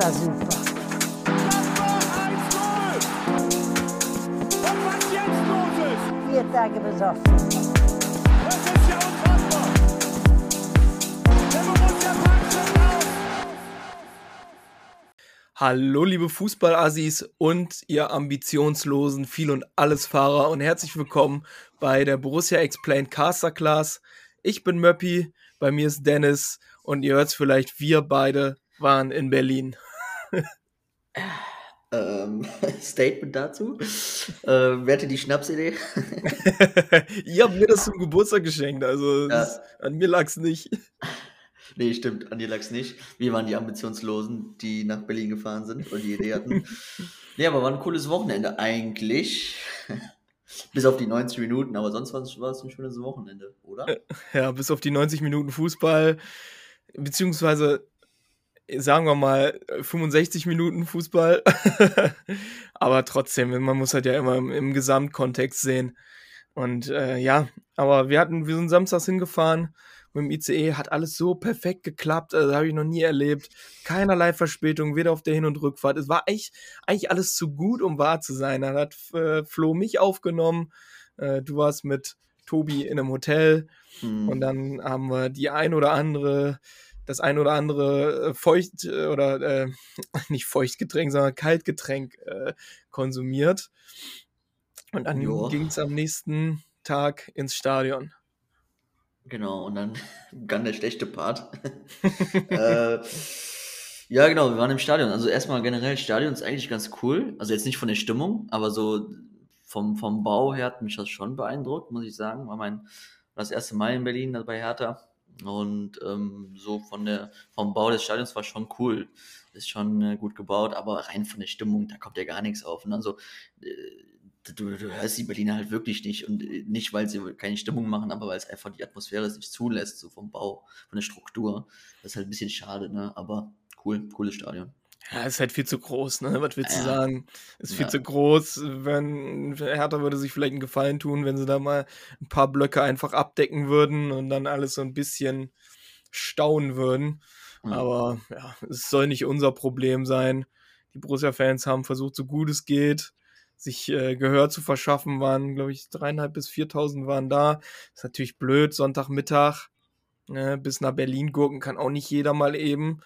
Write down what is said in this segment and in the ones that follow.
war super. Tage das ist ja. Hallo liebe Fußballassis und ihr ambitionslosen Viel- und Allesfahrer und herzlich willkommen bei der Borussia Explained Caster Class. Ich bin Möppi, bei mir ist Dennis und ihr hört es vielleicht, wir beide waren in Berlin. Ähm, Statement dazu. Ähm, wer hatte die Schnapsidee? ihr habt mir das zum Geburtstag geschenkt, also Ja. das, an mir lag's nicht. nee, stimmt, an dir lag's nicht. Wir waren die Ambitionslosen, die nach Berlin gefahren sind und die Idee hatten. nee, aber war ein cooles Wochenende eigentlich. Bis auf die 90 Minuten, aber sonst war es war es ein schönes Wochenende, oder? Ja, bis auf die 90 Minuten Fußball, beziehungsweise sagen wir mal 65 Minuten Fußball. aber trotzdem, man muss halt ja immer im, im Gesamtkontext sehen. Und äh, ja, aber wir hatten, wir sind samstags hingefahren mit dem ICE, hat alles so perfekt geklappt, also habe ich noch nie erlebt. Keinerlei Verspätung, weder auf der Hin- und Rückfahrt. Es war echt, eigentlich alles zu gut, um wahr zu sein. Dann hat äh, Flo mich aufgenommen, äh, du warst mit Tobi in einem Hotel. Hm. Und dann haben wir die ein oder andere, das ein oder andere äh, Feucht äh, oder äh, nicht Feuchtgetränk, sondern Kaltgetränk äh, konsumiert. Und dann ging es am nächsten Tag ins Stadion. Genau, und dann begann der schlechte Part. äh, ja, genau, wir waren im Stadion. Also erstmal generell, Stadion ist eigentlich ganz cool. Also jetzt nicht von der Stimmung, aber so vom, vom Bau her hat mich das schon beeindruckt, muss ich sagen. War mein das erste Mal in Berlin bei Hertha. Und ähm, so von der, vom Bau des Stadions war schon cool. Ist schon äh, gut gebaut, aber rein von der Stimmung, da kommt ja gar nichts auf. Und also, äh, du, du hörst die Berliner halt wirklich nicht und äh, nicht, weil sie keine Stimmung machen, aber weil es einfach die Atmosphäre es nicht zulässt, so vom Bau, von der Struktur. Das ist halt ein bisschen schade, ne? Aber cool, cooles Stadion. Ja, ist halt viel zu groß, ne? Was willst du Ja. sagen? Ist viel Ja. zu groß. Wenn Hertha würde sich vielleicht einen Gefallen tun, wenn sie da mal ein paar Blöcke einfach abdecken würden und dann alles so ein bisschen stauen würden. Ja. Aber ja, es soll nicht unser Problem sein. Die Borussia-Fans haben versucht, so gut es geht, sich äh, Gehör zu verschaffen, waren, glaube ich, dreieinhalb bis 4.000 waren da. Ist natürlich blöd, Sonntagmittag. Ne, bis nach Berlin gurken kann auch nicht jeder mal eben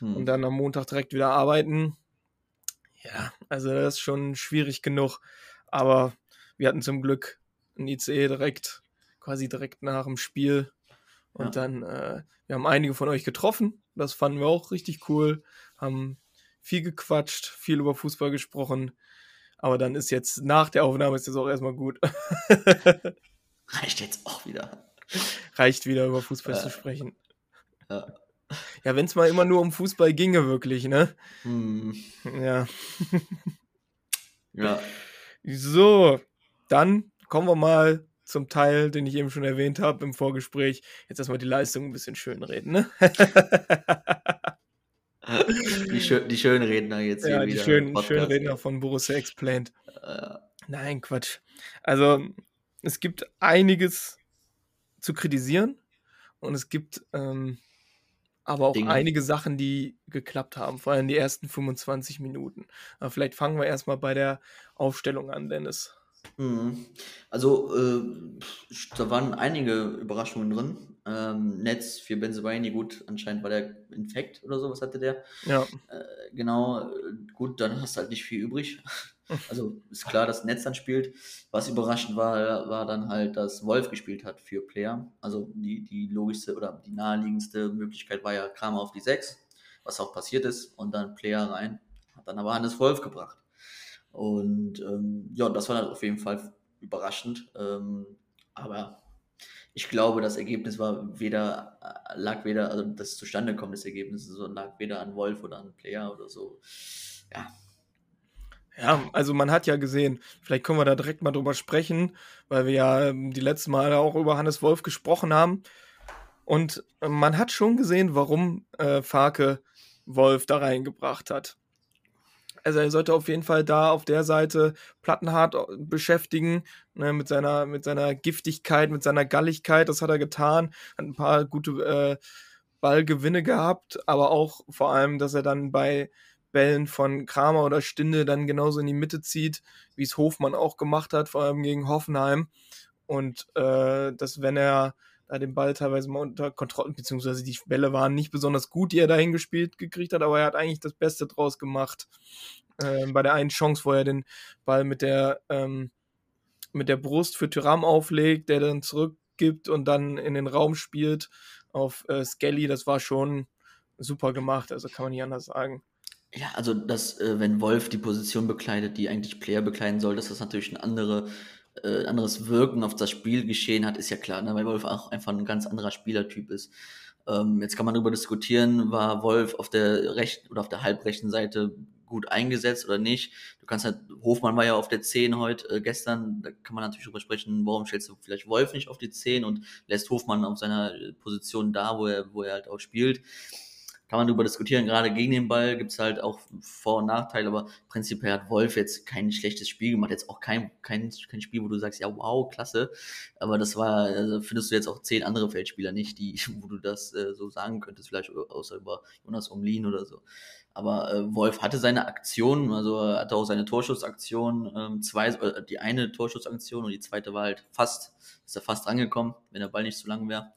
Hm. und dann am Montag direkt wieder arbeiten. Ja, also das ist schon schwierig genug. Aber wir hatten zum Glück ein ICE direkt, quasi direkt nach dem Spiel. Und Ja. dann, äh, wir haben einige von euch getroffen. Das fanden wir auch richtig cool. Haben viel gequatscht, viel über Fußball gesprochen. Aber dann ist jetzt nach der Aufnahme ist jetzt auch erstmal gut. Reicht jetzt auch wieder. Reicht wieder über Fußball Ja. zu sprechen. Ja. Ja, wenn es mal immer nur um Fußball ginge, wirklich, ne? Hm. Ja. Ja. So, dann kommen wir mal zum Teil, den ich eben schon erwähnt habe im Vorgespräch. Jetzt erstmal die Leistung ein bisschen schön reden, ne? Die, schö die schönen Redner jetzt ja, hier die wieder. schönen, im Podcast. schönen Redner von Borussia Explained. Nein, Quatsch. Also, es gibt einiges zu kritisieren und es gibt ähm, aber auch Dinge. einige Sachen, die geklappt haben, vor allem die ersten 25 Minuten. Aber vielleicht fangen wir erstmal bei der Aufstellung an, Dennis. Mhm. Also, äh, da waren einige Überraschungen drin. Ähm, Netz für Benzebaini, gut, anscheinend war der infekt oder so, was hatte der? Ja, Äh, genau, gut, dann hast du halt nicht viel übrig. Also ist klar, dass Netz dann spielt. Was überraschend war, war dann halt, dass Wolf gespielt hat für Player. Also die, die logischste oder die naheliegendste Möglichkeit war ja Kramer auf die 6, was auch passiert ist, und dann Player rein. Hat dann aber Hannes Wolf gebracht. Und ähm, ja, das war dann auf jeden Fall überraschend. Ähm, aber ich glaube, das Ergebnis war weder, äh, lag weder, also das zustande kommt, das Ergebnis, so lag weder an Wolf oder an Player oder so. Ja, Ja, also man hat ja gesehen, vielleicht können wir da direkt mal drüber sprechen, weil wir ja ähm, die letzten Male auch über Hannes Wolf gesprochen haben. Und äh, man hat schon gesehen, warum äh, Farke Wolf da reingebracht hat. Also er sollte auf jeden Fall da auf der Seite Plattenhardt äh, beschäftigen, ne, mit, seiner, mit seiner Giftigkeit, mit seiner Galligkeit. Das hat er getan. Hat ein paar gute äh, Ballgewinne gehabt, aber auch vor allem, dass er dann bei Bällen von Kramer oder Stinde dann genauso in die Mitte zieht, wie es Hofmann auch gemacht hat, vor allem gegen Hoffenheim. Und äh, dass wenn er da den Ball teilweise mal unter Kontrolle, beziehungsweise die Bälle waren nicht besonders gut, die er dahin gespielt gekriegt hat, aber er hat eigentlich das Beste draus gemacht. Äh, bei der einen Chance, wo er den Ball mit der, ähm, mit der Brust für Tyram auflegt, der dann zurückgibt und dann in den Raum spielt auf äh, Skelly, das war schon super gemacht, also kann man nicht anders sagen. Ja, also dass, äh, wenn Wolf die Position bekleidet, die eigentlich Player bekleiden soll, dass das natürlich eine andere äh, anderes Wirken auf das Spielgeschehen hat, ist ja klar, ne? weil Wolf auch einfach ein ganz anderer Spielertyp ist. Ähm, jetzt kann man darüber diskutieren, war Wolf auf der rechten oder auf der halbrechten Seite gut eingesetzt oder nicht. Du kannst halt, Hofmann war ja auf der 10 heute, äh, gestern, da kann man natürlich drüber sprechen, warum stellst du vielleicht Wolf nicht auf die 10 und lässt Hofmann auf seiner Position da, wo er, wo er halt auch spielt kann man darüber diskutieren. Gerade gegen den Ball gibt es halt auch Vor- und Nachteile, aber prinzipiell hat Wolf jetzt kein schlechtes Spiel gemacht. Jetzt auch kein, kein, kein Spiel, wo du sagst, ja, wow, klasse. Aber das war, also findest du jetzt auch zehn andere Feldspieler nicht, die, wo du das äh, so sagen könntest, vielleicht außer über Jonas Omlin oder so. Aber äh, Wolf hatte seine Aktion, also hatte auch seine Torschussaktion, ähm, zwei, äh, die eine Torschussaktion und die zweite war halt fast, ist er fast rangekommen, wenn der Ball nicht zu lang wäre.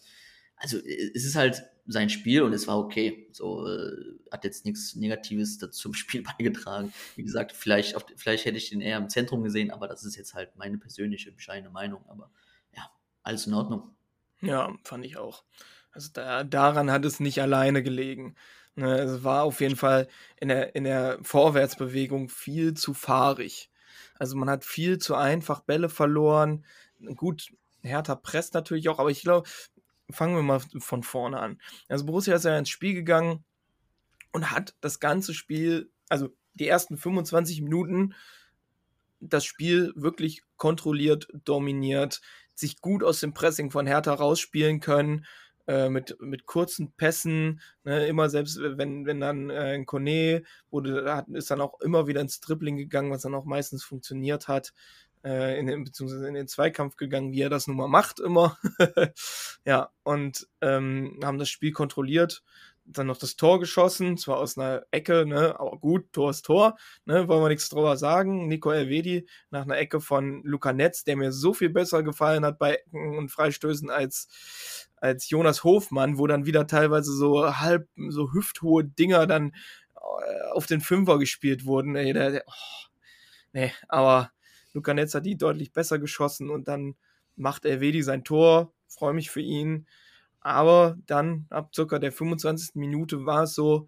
Also es ist halt sein Spiel und es war okay. So äh, hat jetzt nichts Negatives dazu zum Spiel beigetragen. Wie gesagt, vielleicht, auf, vielleicht hätte ich den eher im Zentrum gesehen, aber das ist jetzt halt meine persönliche bescheidene Meinung. Aber ja, alles in Ordnung. Ja, fand ich auch. Also da, daran hat es nicht alleine gelegen. Ne, es war auf jeden Fall in der, in der Vorwärtsbewegung viel zu fahrig. Also man hat viel zu einfach Bälle verloren. Gut, Hertha presst natürlich auch, aber ich glaube, fangen wir mal von vorne an. Also Borussia ist ja ins Spiel gegangen und hat das ganze Spiel, also die ersten 25 Minuten, das Spiel wirklich kontrolliert, dominiert, sich gut aus dem Pressing von Hertha rausspielen können, äh, mit, mit kurzen Pässen, ne, immer selbst wenn, wenn dann äh, ein Kone wurde, hat, ist dann auch immer wieder ins Dribbling gegangen, was dann auch meistens funktioniert hat äh, in den, beziehungsweise in den Zweikampf gegangen, wie er das nun mal macht immer. ja, und ähm, haben das Spiel kontrolliert, dann noch das Tor geschossen, zwar aus einer Ecke, ne, aber gut, Tor ist Tor, ne, wollen wir nichts drüber sagen. Nico Elvedi nach einer Ecke von Luca Netz, der mir so viel besser gefallen hat bei Ecken und Freistößen als, als Jonas Hofmann, wo dann wieder teilweise so halb, so hüfthohe Dinger dann äh, auf den Fünfer gespielt wurden. Ey, der, der, oh, nee, aber Luca Netz hat die deutlich besser geschossen und dann macht Elvedi sein Tor. Freue mich für ihn. Aber dann ab circa der 25. Minute war es so,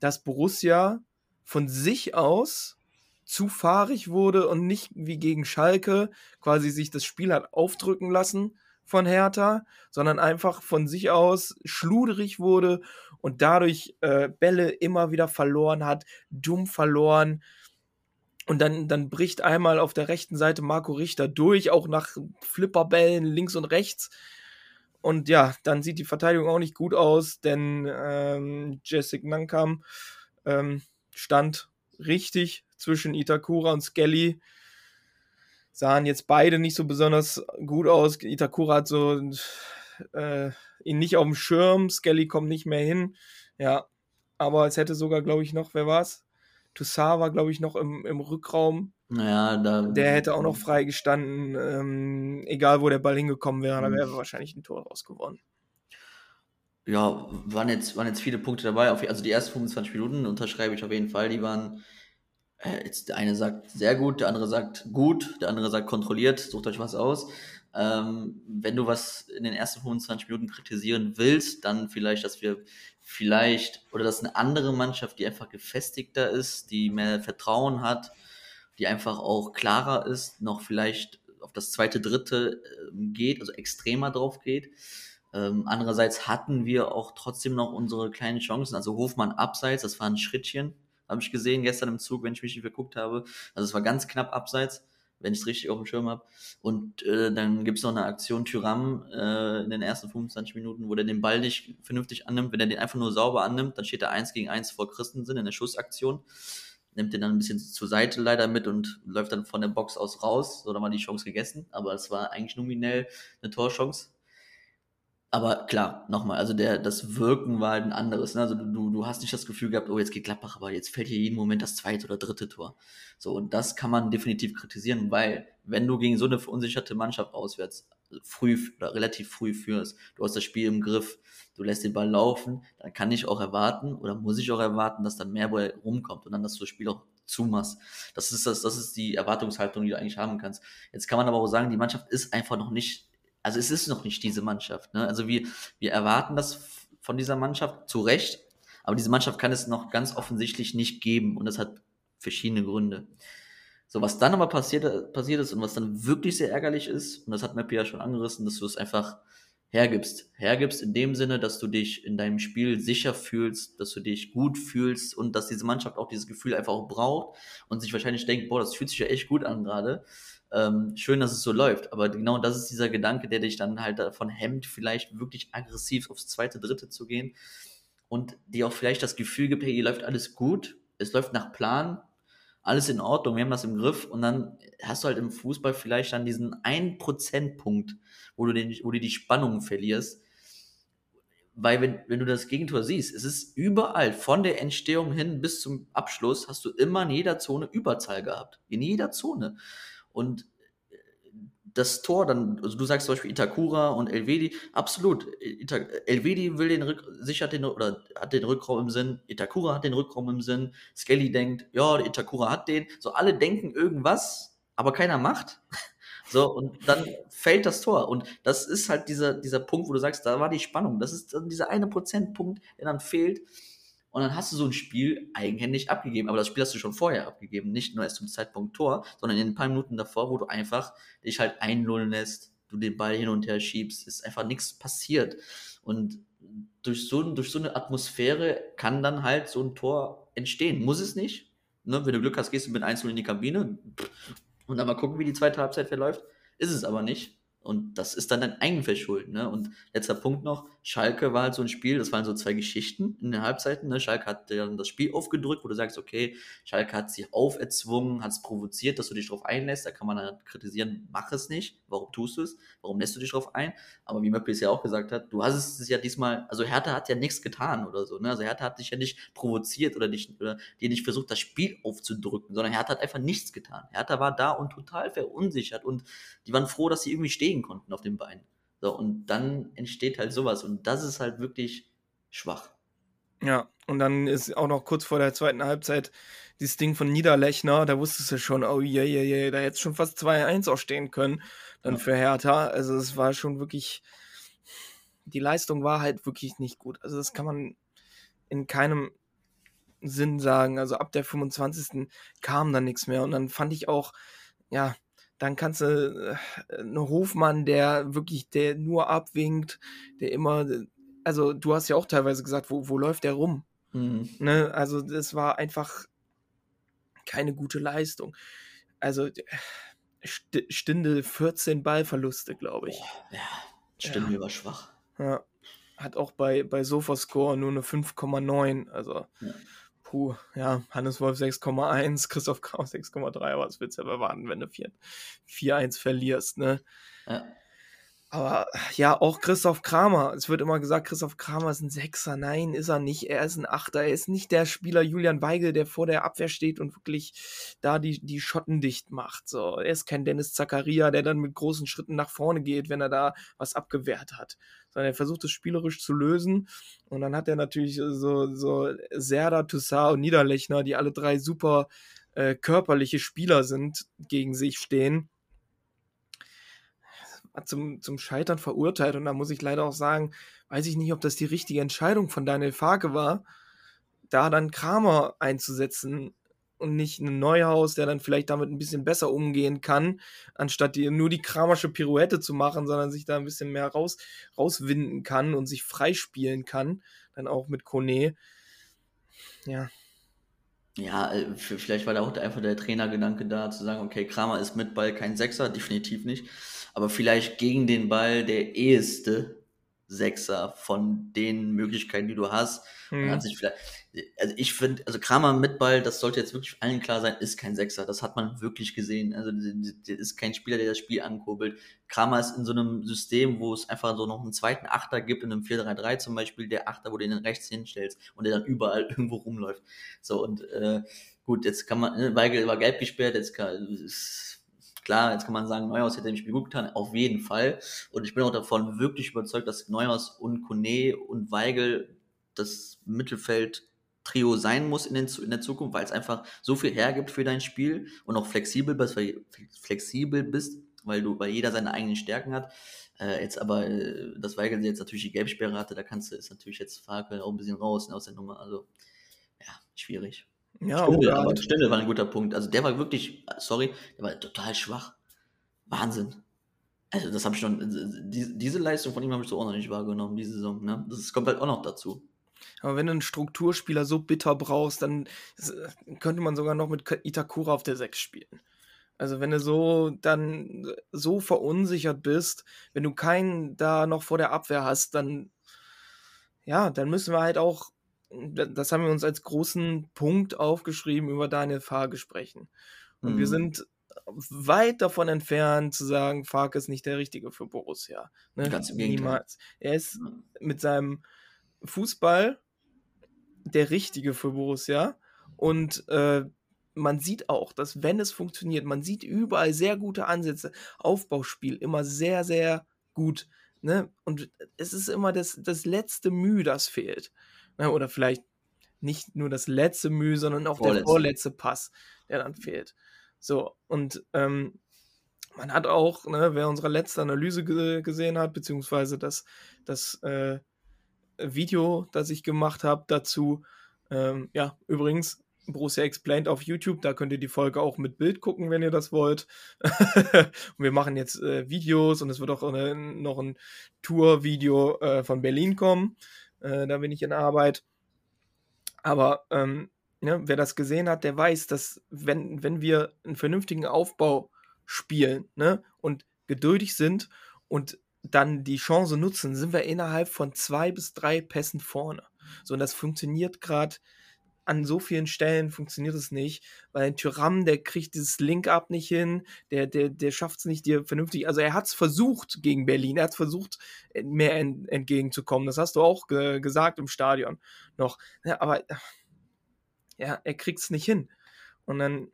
dass Borussia von sich aus zu fahrig wurde und nicht wie gegen Schalke quasi sich das Spiel hat aufdrücken lassen von Hertha, sondern einfach von sich aus schluderig wurde und dadurch äh, Bälle immer wieder verloren hat, dumm verloren. Und dann, dann bricht einmal auf der rechten Seite Marco Richter durch, auch nach Flipperbällen links und rechts. Und ja, dann sieht die Verteidigung auch nicht gut aus, denn ähm, Jessic Nankam ähm, stand richtig zwischen Itakura und Skelly. Sahen jetzt beide nicht so besonders gut aus. Itakura hat so äh, ihn nicht auf dem Schirm, Skelly kommt nicht mehr hin. Ja, aber es hätte sogar, glaube ich, noch, wer war's? Toussaint war, glaube ich, noch im, im Rückraum. Naja, da. Der hätte auch noch frei gestanden. Ähm, egal, wo der Ball hingekommen wäre, da wäre wahrscheinlich ein Tor rausgewonnen. Ja, waren jetzt, waren jetzt viele Punkte dabei. Also die ersten 25 Minuten unterschreibe ich auf jeden Fall. Die waren. Äh, jetzt der eine sagt sehr gut, der andere sagt gut, der andere sagt kontrolliert. Sucht euch was aus. Ähm, wenn du was in den ersten 25 Minuten kritisieren willst, dann vielleicht, dass wir vielleicht, oder dass eine andere Mannschaft, die einfach gefestigter ist, die mehr Vertrauen hat, die einfach auch klarer ist, noch vielleicht auf das zweite, dritte ähm, geht, also extremer drauf geht. Ähm, andererseits hatten wir auch trotzdem noch unsere kleinen Chancen. Also Hofmann abseits, das war ein Schrittchen, habe ich gesehen gestern im Zug, wenn ich mich nicht verguckt habe. Also es war ganz knapp abseits wenn ich es richtig auf dem Schirm habe. Und äh, dann gibt es noch eine Aktion Tyram äh, in den ersten 25 Minuten, wo der den Ball nicht vernünftig annimmt. Wenn er den einfach nur sauber annimmt, dann steht er 1 gegen 1 vor Christensen in der Schussaktion. Nimmt den dann ein bisschen zur Seite leider mit und läuft dann von der Box aus raus. So, dann war die Chance gegessen. Aber es war eigentlich nominell eine Torchance. Aber klar, nochmal, also der, das Wirken war halt ein anderes. Ne? Also du, du hast nicht das Gefühl gehabt, oh, jetzt geht Gladbach, aber jetzt fällt hier jeden Moment das zweite oder dritte Tor. So, und das kann man definitiv kritisieren, weil wenn du gegen so eine verunsicherte Mannschaft auswärts früh oder relativ früh führst, du hast das Spiel im Griff, du lässt den Ball laufen, dann kann ich auch erwarten oder muss ich auch erwarten, dass dann mehr Ball rumkommt und dann, dass du das Spiel auch zumachst. Das ist das, das ist die Erwartungshaltung, die du eigentlich haben kannst. Jetzt kann man aber auch sagen, die Mannschaft ist einfach noch nicht also es ist noch nicht diese Mannschaft. Ne? Also wir, wir erwarten das von dieser Mannschaft zu Recht, aber diese Mannschaft kann es noch ganz offensichtlich nicht geben und das hat verschiedene Gründe. So, was dann aber passiert, passiert ist und was dann wirklich sehr ärgerlich ist, und das hat Mappy ja schon angerissen, dass du es einfach hergibst. Hergibst in dem Sinne, dass du dich in deinem Spiel sicher fühlst, dass du dich gut fühlst und dass diese Mannschaft auch dieses Gefühl einfach auch braucht und sich wahrscheinlich denkt, boah, das fühlt sich ja echt gut an gerade ähm, schön, dass es so läuft. Aber genau das ist dieser Gedanke, der dich dann halt davon hemmt, vielleicht wirklich aggressiv aufs zweite, dritte zu gehen und dir auch vielleicht das Gefühl gibt, hey, hier läuft alles gut, es läuft nach Plan, alles in Ordnung, wir haben das im Griff und dann hast du halt im Fußball vielleicht dann diesen 1%-Punkt, wo du, den, wo du die Spannung verlierst. Weil wenn, wenn du das Gegentor siehst, es ist überall, von der Entstehung hin bis zum Abschluss, hast du immer in jeder Zone Überzahl gehabt. In jeder Zone. Und äh, das Tor dann, also du sagst zum Beispiel Itakura und Elvedi, absolut. Ita Elvedi will den Rück, sichert den oder hat den Rückraum im Sinn, Itakura hat den Rückraum im Sinn, Skelly denkt, ja, Itakura hat den. So alle denken irgendwas, aber keiner macht. So, und dann fällt das Tor. Und das ist halt dieser, dieser Punkt, wo du sagst, da war die Spannung. Das ist dann dieser eine Prozentpunkt, der dann fehlt. Und dann hast du so ein Spiel eigenhändig abgegeben. Aber das Spiel hast du schon vorher abgegeben. Nicht nur erst zum Zeitpunkt Tor, sondern in ein paar Minuten davor, wo du einfach dich halt einlullen lässt, du den Ball hin und her schiebst, ist einfach nichts passiert. Und durch so, durch so eine Atmosphäre kann dann halt so ein Tor entstehen. Muss es nicht. Ne? Wenn du Glück hast, gehst du mit einzeln in die Kabine und dann mal gucken, wie die zweite Halbzeit verläuft. Ist es aber nicht. Und das ist dann dein Eigenverschulden. Ne? Und letzter Punkt noch, Schalke war halt so ein Spiel, das waren so zwei Geschichten in den Halbzeiten. Ne? Schalke hat dann das Spiel aufgedrückt, wo du sagst, okay, Schalke hat sich auferzwungen, hat es provoziert, dass du dich darauf einlässt. Da kann man dann kritisieren, mach es nicht. Warum tust du es? Warum lässt du dich darauf ein? Aber wie Möppel es ja auch gesagt hat, du hast es ja diesmal, also Hertha hat ja nichts getan oder so. Ne? Also Hertha hat dich ja nicht provoziert oder, dich, oder dir nicht versucht, das Spiel aufzudrücken, sondern Hertha hat einfach nichts getan. Hertha war da und total verunsichert und die waren froh, dass sie irgendwie stehen konnten auf den Beinen. So, und dann entsteht halt sowas. Und das ist halt wirklich schwach. Ja, und dann ist auch noch kurz vor der zweiten Halbzeit dieses Ding von Niederlechner, da wusstest du schon, oh je, je, je, da hätte schon fast 2-1 auch stehen können, dann ja. für Hertha. Also es war schon wirklich, die Leistung war halt wirklich nicht gut. Also das kann man in keinem Sinn sagen. Also ab der 25. kam dann nichts mehr. Und dann fand ich auch, ja, dann kannst du äh, einen Hofmann, der wirklich, der nur abwinkt, der immer, also du hast ja auch teilweise gesagt, wo, wo läuft der rum? Mhm. Ne? Also das war einfach keine gute Leistung. Also st stünde 14 Ballverluste, glaube ich. Ja, Stinde ja. war schwach. Ja. Hat auch bei, bei Sofascore nur eine 5,9. Also ja puh, ja, Hannes Wolf 6,1, Christoph Kraus 6,3, aber was willst du erwarten, wenn du 4-1 verlierst, ne? Ja. Aber ja, auch Christoph Kramer. Es wird immer gesagt, Christoph Kramer ist ein Sechser. Nein, ist er nicht. Er ist ein Achter. Er ist nicht der Spieler Julian Weigel, der vor der Abwehr steht und wirklich da die, die Schotten dicht macht. So, er ist kein Dennis Zakaria, der dann mit großen Schritten nach vorne geht, wenn er da was abgewehrt hat. Sondern er versucht es spielerisch zu lösen. Und dann hat er natürlich so, so Serda, Toussaint und Niederlechner, die alle drei super äh, körperliche Spieler sind, gegen sich stehen zum, zum Scheitern verurteilt. Und da muss ich leider auch sagen, weiß ich nicht, ob das die richtige Entscheidung von Daniel Farke war, da dann Kramer einzusetzen und nicht einen Neuhaus, der dann vielleicht damit ein bisschen besser umgehen kann, anstatt die, nur die Kramersche Pirouette zu machen, sondern sich da ein bisschen mehr raus, rauswinden kann und sich freispielen kann, dann auch mit Kone. Ja. Ja, äh, vielleicht war da auch einfach der Trainergedanke da, zu sagen, okay, Kramer ist mit Ball kein Sechser, definitiv nicht. Aber vielleicht gegen den Ball der eheste Sechser von den Möglichkeiten, die du hast. Man Hm. hat sich vielleicht, also ich finde, also Kramer mit Ball, das sollte jetzt wirklich allen klar sein, ist kein Sechser. Das hat man wirklich gesehen. Also der ist kein Spieler, der das Spiel ankurbelt. Kramer ist in so einem System, wo es einfach so noch einen zweiten Achter gibt, in einem 4-3-3 zum Beispiel, der Achter, wo du den rechts hinstellst und der dann überall irgendwo rumläuft. So und äh, gut, jetzt kann man, ne, Weigel war gelb gesperrt, jetzt kann, ist, klar, jetzt kann man sagen, Neuhaus hätte Spiel gut getan, auf jeden Fall. Und ich bin auch davon wirklich überzeugt, dass Neuhaus und Kone und Weigel das Mittelfeld-Trio sein muss in, den, in der Zukunft, weil es einfach so viel hergibt für dein Spiel und auch flexibel bist, weil, flexibel bist, weil du, weil jeder seine eigenen Stärken hat. Äh, jetzt aber, äh, dass Weigel jetzt natürlich die Gelbsperre hatte, da kannst du, ist natürlich jetzt Fakel auch ein bisschen raus ne, aus der Nummer. Also, ja, schwierig. Ja, Stindl, aber halt, Stindl war ein guter Punkt. Also der war wirklich, sorry, der war total schwach. Wahnsinn. Also das habe ich schon, die, diese Leistung von ihm habe ich so auch noch nicht wahrgenommen, diese Saison. Ne? Das kommt halt auch noch dazu. aber wenn du einen Strukturspieler so bitter brauchst, dann könnte man sogar noch mit Itakura auf der 6 spielen. Also wenn du so dann so verunsichert bist, wenn du keinen da noch vor der Abwehr hast, dann ja, dann müssen wir halt auch, das haben wir uns als großen Punkt aufgeschrieben, über Daniel Farke sprechen. Und wir Mhm. sind weit davon entfernt zu sagen, Farke ist nicht der Richtige für Borussia. Ne? Ganz im. Niemals. Er ist mit seinem Fußball der Richtige für Borussia. Und äh, man sieht auch, dass wenn es funktioniert, man sieht überall sehr gute Ansätze. Aufbauspiel immer sehr, sehr gut. Ne? Und es ist immer das, das letzte Mühe, das fehlt. Ne? Oder vielleicht nicht nur das letzte Mühe, sondern auch der Vorletzte. vorletzte Pass, der dann fehlt. So, und ähm, man hat auch, ne, wer unsere letzte Analyse ge gesehen hat, beziehungsweise das, das äh, Video, das ich gemacht habe dazu, ähm, ja, übrigens, Borussia Explained auf YouTube, da könnt ihr die Folge auch mit Bild gucken, wenn ihr das wollt. und wir machen jetzt äh, Videos und es wird auch eine, noch ein Tour-Video äh, von Berlin kommen. Äh, da bin ich in Arbeit. Aber ähm, ne, wer das gesehen hat, der weiß, dass wenn, wenn wir einen vernünftigen Aufbau spielen ne, und geduldig sind und dann die Chance nutzen, sind wir innerhalb von zwei bis drei Pässen vorne. So, und das funktioniert gerade an so vielen Stellen funktioniert es nicht, weil ein Tyram, der kriegt dieses Link-Up nicht hin, der, der, der schafft es nicht, dir vernünftig, also er hat es versucht gegen Berlin, er hat versucht, äh, mehr en, entgegenzukommen, das hast du auch ge gesagt im Stadion noch, ja, aber ja, er kriegt es nicht hin und dann,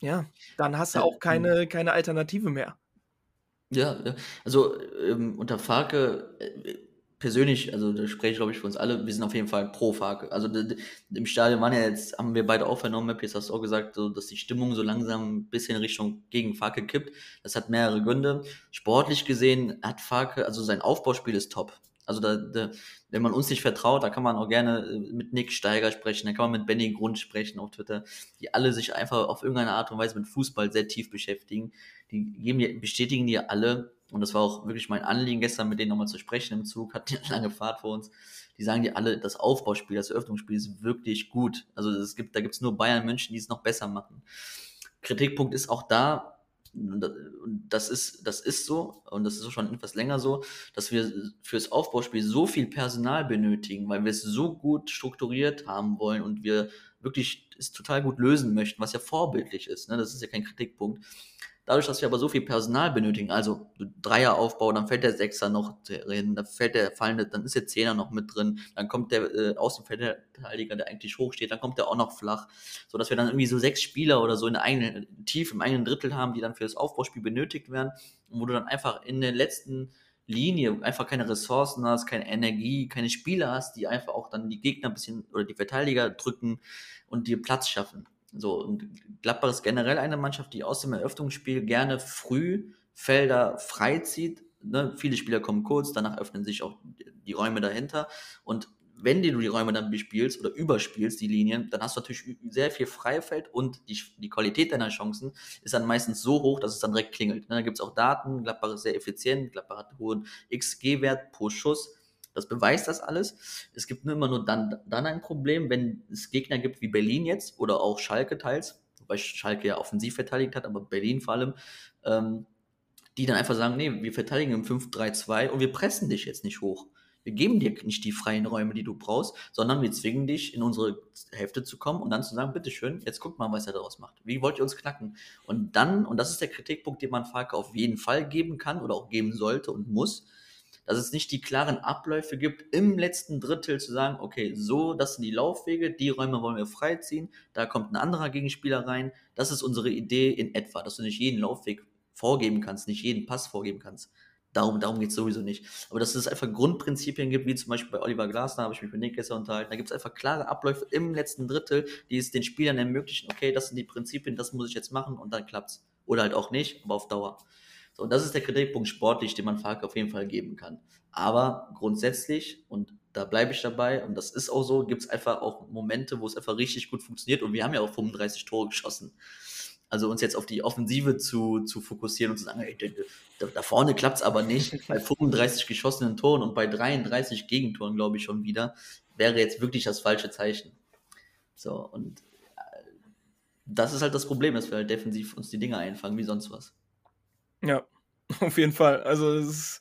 ja, dann hast du Ja, auch keine, keine Alternative mehr. Ja, ja. also ähm, unter Farke äh, persönlich, also da spreche ich glaube ich für uns alle, wir sind auf jeden Fall pro Farke. Also im Stadion waren ja jetzt, haben wir beide auch vernommen, jetzt hast du auch gesagt, so, dass die Stimmung so langsam ein bisschen Richtung gegen Farke kippt. Das hat mehrere Gründe. Sportlich gesehen hat Farke, also sein Aufbauspiel ist top. Also da, da, wenn man uns nicht vertraut, da kann man auch gerne äh, mit Nick Steiger sprechen, da kann man mit Benny Grund sprechen auf Twitter, die alle sich einfach auf irgendeine Art und Weise mit Fußball sehr tief beschäftigen die geben bestätigen dir alle, und das war auch wirklich mein Anliegen gestern, mit denen nochmal zu sprechen im Zug, hatten eine lange Fahrt vor uns, die sagen dir alle, das Aufbauspiel, das Eröffnungsspiel ist wirklich gut. Also es gibt, da gibt es nur Bayern München, die es noch besser machen. Kritikpunkt ist auch da, und das ist, das ist so, und das ist schon etwas länger so, dass wir fürs Aufbauspiel so viel Personal benötigen, weil wir es so gut strukturiert haben wollen und wir wirklich es total gut lösen möchten, was ja vorbildlich ist. Ne? Das ist ja kein Kritikpunkt. Dadurch, dass wir aber so viel Personal benötigen, also Dreieraufbau, dann fällt der Sechser noch drin, dann fällt der fallende, dann ist der Zehner noch mit drin, dann kommt der äh, Außenverteidiger, der eigentlich hoch steht, dann kommt der auch noch flach, so dass wir dann irgendwie so sechs Spieler oder so in der eigenen, tief im eigenen Drittel haben, die dann für das Aufbauspiel benötigt werden und wo du dann einfach in der letzten Linie einfach keine Ressourcen hast, keine Energie, keine Spieler hast, die einfach auch dann die Gegner ein bisschen oder die Verteidiger drücken und dir Platz schaffen. So, und Gladbach ist generell eine Mannschaft, die aus dem Eröffnungsspiel gerne früh Felder freizieht. Ne? Viele Spieler kommen kurz, danach öffnen sich auch die Räume dahinter. Und wenn du die Räume dann bespielst oder überspielst, die Linien, dann hast du natürlich sehr viel Freifeld und die, die Qualität deiner Chancen ist dann meistens so hoch, dass es dann direkt klingelt. Ne? Da gibt es auch Daten, Gladbach ist sehr effizient, Gladbach hat einen hohen XG-Wert pro Schuss. Das beweist das alles. Es gibt nur immer nur dann, dann ein Problem, wenn es Gegner gibt wie Berlin jetzt oder auch Schalke teils, wobei Schalke ja offensiv verteidigt hat, aber Berlin vor allem, ähm, die dann einfach sagen, nee, wir verteidigen im 5-3-2 und wir pressen dich jetzt nicht hoch. Wir geben dir nicht die freien Räume, die du brauchst, sondern wir zwingen dich, in unsere Hälfte zu kommen und dann zu sagen, bitteschön, jetzt guckt mal, was er daraus macht. Wie wollt ihr uns knacken? Und dann, und das ist der Kritikpunkt, den man Falke auf jeden Fall geben kann oder auch geben sollte und muss, dass es nicht die klaren Abläufe gibt, im letzten Drittel zu sagen, okay, so, das sind die Laufwege, die Räume wollen wir freiziehen, da kommt ein anderer Gegenspieler rein. Das ist unsere Idee in etwa, dass du nicht jeden Laufweg vorgeben kannst, nicht jeden Pass vorgeben kannst. Darum, darum geht es sowieso nicht. Aber dass es einfach Grundprinzipien gibt, wie zum Beispiel bei Oliver Glasner, habe ich mich mit Nick gestern unterhalten, da gibt es einfach klare Abläufe im letzten Drittel, die es den Spielern ermöglichen, okay, das sind die Prinzipien, das muss ich jetzt machen und dann klappt's. Oder halt auch nicht, aber auf Dauer. So, und das ist der Kritikpunkt sportlich, den man Falk auf jeden Fall geben kann. Aber grundsätzlich, und da bleibe ich dabei, und das ist auch so, gibt es einfach auch Momente, wo es einfach richtig gut funktioniert. Und wir haben ja auch 35 Tore geschossen. Also uns jetzt auf die Offensive zu, zu fokussieren und zu sagen, ey, da, da vorne klappt es aber nicht. Bei 35 geschossenen Toren und bei 33 Gegentoren, glaube ich, schon wieder, wäre jetzt wirklich das falsche Zeichen. So, und äh, das ist halt das Problem, dass wir halt defensiv uns die Dinge einfangen, wie sonst was. Ja, auf jeden Fall. Also es ist